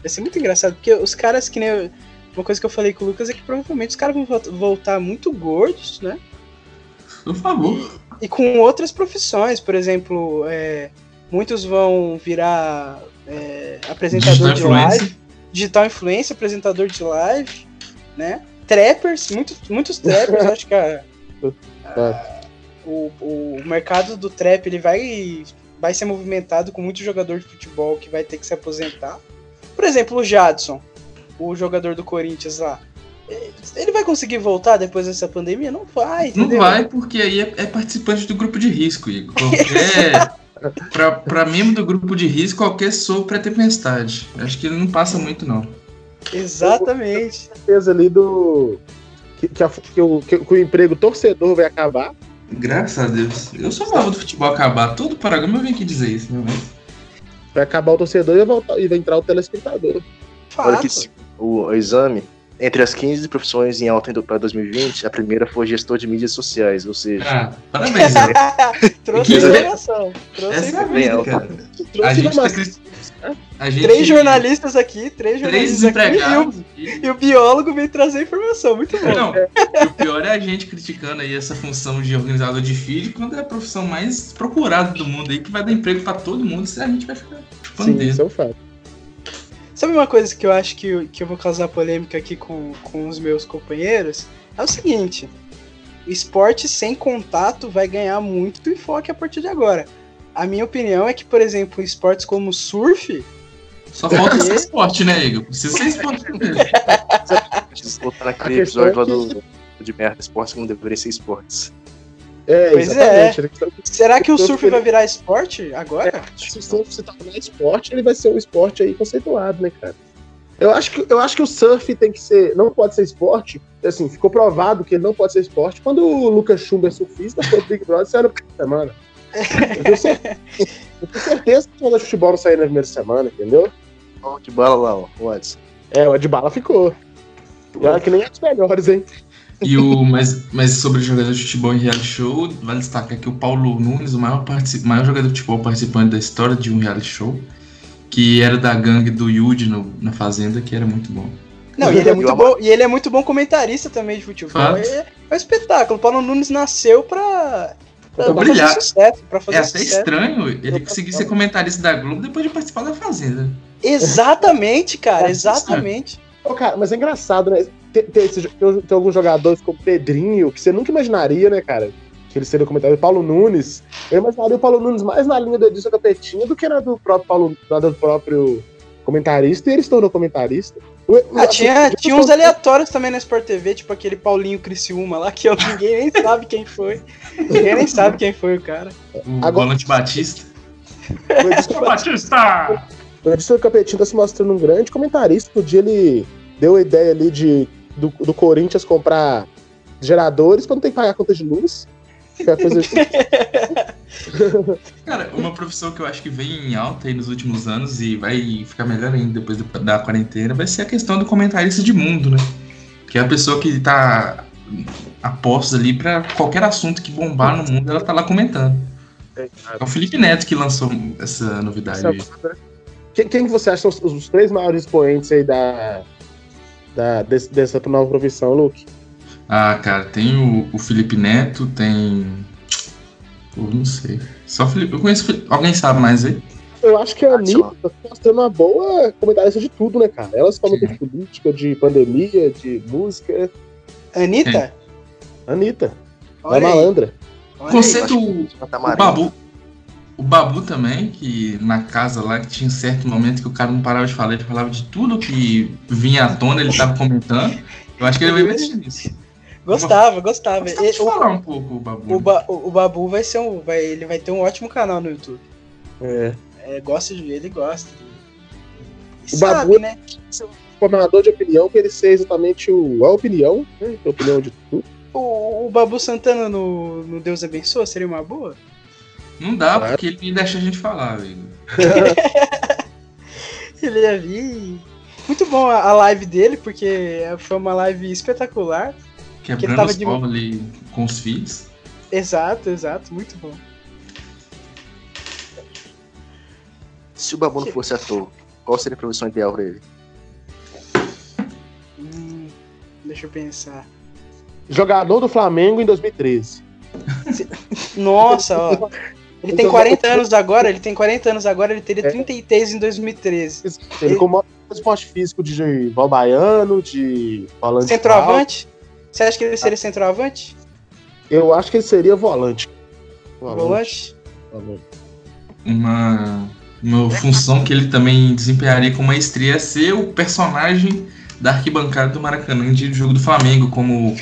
Vai ser muito engraçado, porque os caras que nem. eu- Uma coisa que eu falei com o Lucas é que provavelmente os caras vão vol- voltar muito gordos, né? Por favor. E com outras profissões, por exemplo, é, muitos vão virar é, apresentador Digital de influencer. live, digital influencer, apresentador de live, né? Trappers, muitos, muitos trappers, acho que a- a- o, o mercado do trap ele vai, vai ser movimentado com muito jogador de futebol que vai ter que se aposentar. Por exemplo, o Jadson, o jogador do Corinthians lá. Ele vai conseguir voltar depois dessa pandemia? Não vai, Não entendeu? vai porque aí é, é participante do grupo de risco, Igor. Qualquer. pra, pra membro do grupo de risco, qualquer sopro é tempestade. Acho que ele não passa muito, não. Exatamente. certeza ali do. Que, que, a- que o, que, que o emprego torcedor vai acabar. Graças a Deus. Eu sou favor do futebol acabar. Todo programa eu venho aqui dizer isso, né? Mas Vai acabar o torcedor e vai, voltar, e vai entrar o telespectador. Fato. Olha que o, exame, entre as 15 profissões em alta para 2020, a primeira foi gestor de mídias sociais, ou seja, Ah, parabéns, Igor. Trouxe informação. Trouxe a Essa é a vida, cara. Trouxe A gente tá gente- Três jornalistas aqui, três Três jornalistas aqui e desempregados. o, e- e o biólogo veio trazer a informação. Muito bom. Não, o pior é a gente criticando aí essa função de organizador de feed quando é a profissão mais procurada do mundo aí, que vai dar emprego pra todo mundo, se a gente vai ficar Sim, isso é um fato. Sabe uma coisa que eu acho que, eu- que eu vou causar polêmica aqui com, com os meus companheiros? É o seguinte: o esporte sem contato vai ganhar muito enfoque a partir de agora. A minha opinião é que, por exemplo, esportes como surf, Só falta ser esporte, né, Igor? Precisa ser esporte mesmo. Preciso voltar naquele episódio lá é do, de merda, esportes que não deveriam ser esportes. É, Pois exatamente. Ele questão- será que o surf vai virar esporte agora? Se o surf se tornar esporte, ele vai ser um esporte aí conceituado, né, cara? Eu acho, que, eu acho que o surf tem que ser. Não pode ser esporte. Assim, ficou provado que ele não pode ser esporte quando o Lucas Schumber, surfista, foi pro Big Brother saiu primeira semana. Eu tenho certeza, eu tenho certeza que o jogador de futebol não saiu na primeira semana, entendeu? Ó, de bala lá, ó, o Watson. É, o de bala ficou. E olha que nem é dos melhores, hein? E o, mas, mas sobre jogador de futebol em reality show, vale destacar que o Paulo Nunes, o maior, maior jogador de futebol participante da história de um reality show, que era da gangue do Yudi no- na Fazenda, que era muito bom. Não, e ele é muito bom, e ele é muito bom comentarista também de futebol. É, é um espetáculo. O Paulo Nunes nasceu pra, pra, brilhar. sucesso. Pra fazer É até sucesso. estranho ele conseguir ser comentarista da Globo depois de participar da Fazenda. Exatamente, cara, É, exatamente. Ô, cara, mas é engraçado, né? Tem, tem, esse- tem- tem alguns jogadores como Pedrinho, que você nunca imaginaria, né, cara? Que ele seria o comentário. Paulo Nunes. Eu imaginaria o Paulo Nunes mais na linha do Edilson Capetinha do que na do próprio Paulo, na do próprio comentarista, e ele se tornou comentarista. Ah, tinha, tinha uns aleatórios também na Sport TV, tipo aquele Paulinho Criciúma lá, que eu- ninguém nem sabe quem foi. Ninguém nem sabe quem foi o cara. O Agora- volante Batista. o Edilson Batista! O Edson Capetinho tá se mostrando um grande comentarista. No dia ele deu a ideia ali de, do, do Corinthians comprar geradores pra não ter que pagar a conta de luz. É coisa Cara, uma profissão que eu acho que vem em alta aí nos últimos anos e vai ficar melhor ainda depois da- quarentena vai ser a questão do comentarista de mundo, né? Que é a pessoa que tá a postos ali pra qualquer assunto que bombar no mundo, ela tá lá comentando. É o Felipe Neto que lançou essa novidade. aí. quem, quem que você acha são os, os três maiores expoentes aí da, da, desse- dessa nova profissão, Luke? Ah, cara, tem o, o Felipe Neto, tem. Pô, não sei. Só o Felipe. Eu conheço. o Felipe- Alguém sabe mais aí? Eu acho que a Ah, Anitta tá mostrando uma boa comentarista de tudo, né, cara? Elas comentam de política, de pandemia, de música. Anitta? Anitta, a Olha aí. malandra. olha aí. Conceito. O. Babu. O Babu também, que na casa lá, que tinha um certo momento que o cara não parava de falar, ele falava de tudo que vinha à tona, ele tava comentando. Eu acho que ele vai investir nisso. Gostava, gostava. Mas Deixa eu o, falar um pouco, o Babu. o, Ba- o- o Babu vai ser um. Vai, ele vai ter um ótimo canal no YouTube. É. É, gosta de ele gosta. E O sabe, Babu- né? Formador de opinião, que ele ser exatamente o, a opinião, né? A opinião de tudo. O, o Babu Santana no, no Deus Abençoa seria uma boa? Não dá, Claro. porque ele deixa a gente falar, amigo. Ele ia vir. Muito bom a, a live dele, porque foi uma live espetacular. Quebrando os de- ali com os filhos. Exato, exato, muito bom. Se o Babu não fosse ator, qual seria a profissão ideal pra ele? Hum, deixa eu pensar. Jogador do Flamengo em 2013. Nossa, ó. Ele tem Então, 40 anos agora, ele tem 40 anos agora, ele teria É. 33 em 2013. Ele com o maior esporte físico de Val Baiano, de alto. Centroavante? Você acha que ele seria centroavante? Eu acho que ele seria volante. Volante? volante. Uma, uma função que ele também desempenharia com maestria é ser o personagem da arquibancada do Maracanã de jogo do Flamengo, como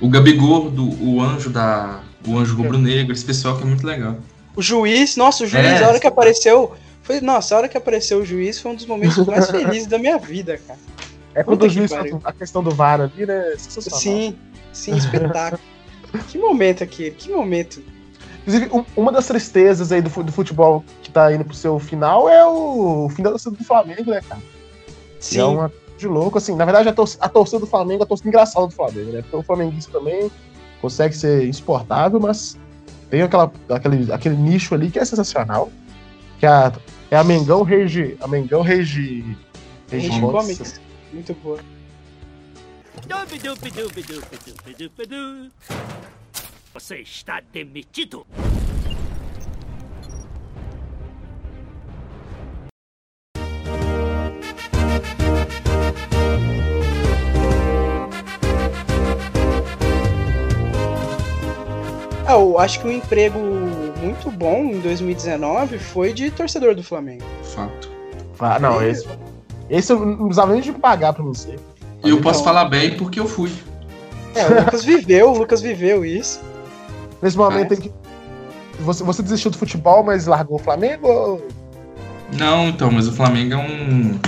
o Gabigol, do, o anjo da. O anjo rubro-negro, esse pessoal que é muito legal. O juiz, nossa, o juiz, É. a hora que apareceu. Foi, nossa, a hora que apareceu o juiz foi um dos momentos mais felizes da minha vida, cara. É quando o que juiz a questão do VAR ali, né? Sim, sim, espetáculo. que momento aquele, que momento. Inclusive, um- uma das tristezas aí do, do futebol que tá indo pro seu final é o fim da torcida do Flamengo, né, cara? Sim, É uma coisa de louco, assim. Na verdade, a, tor a torcida do Flamengo é a torcida engraçada do Flamengo, né? Porque o flamenguista também consegue ser insuportável, mas tem aquela, aquele, aquele nicho ali que é sensacional. Que é a, é a Mengão Regi. A Mengão Regi. Regi Comics. Muito boa. Você está demitido. Ah, eu acho que um emprego muito bom em 2019 foi de torcedor do Flamengo. Fato. Ah, não, esse. Esse eu não precisava nem de pagar pra você. E eu posso Então- falar bem porque eu fui. É, o Lucas viveu, o Lucas viveu isso. Nesse momento em que. Você, você desistiu do futebol, mas largou o Flamengo? ou- Não, então, mas o Flamengo é um.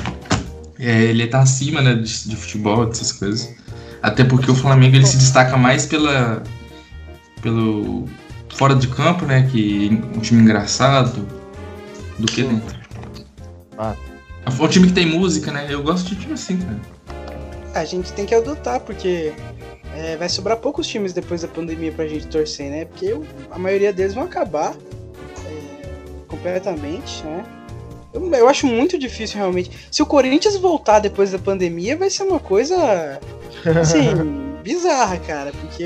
é, ele tá acima, né, de, de futebol, dessas coisas. Até porque o Flamengo ele se destaca mais pela. pelo. fora de campo, né? Que um time engraçado do que dentro. Ah. Um time que tem música, né? Eu gosto de time assim, cara. A gente tem que adotar, porque é, vai sobrar poucos times depois da pandemia pra gente torcer, né? Porque eu- a maioria deles vão acabar é, completamente, né? Eu, eu acho muito difícil, realmente. Se o Corinthians voltar depois da pandemia, vai ser uma coisa, assim, bizarra, cara. Porque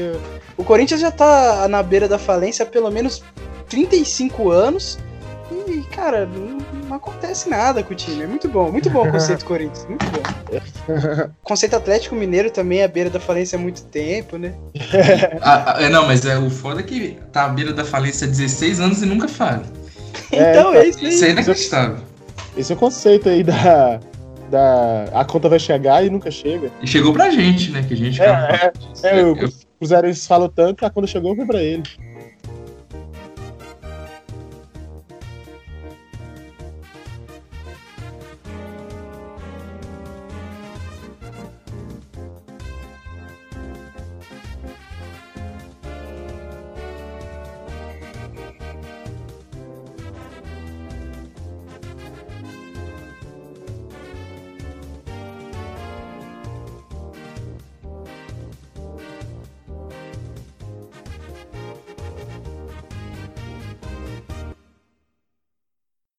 o, o Corinthians já tá na beira da falência há pelo menos 35 anos. E, cara, não, acontece nada com o time. É muito bom, muito bom o conceito Corinthians, muito bom. O conceito Atlético Mineiro também é à beira da falência há muito tempo, né? Ah, ah, é, não, mas é, o foda é que tá à beira da falência há 16 anos e nunca fala. É, então, é isso Isso é aí. inacreditável. Esse é o conceito aí da. da a conta vai chegar e nunca chega. E chegou pra gente, né? Que a gente. É, é, é, eu, o Cruzeirense fala tanto, a conta chegou foi pra ele.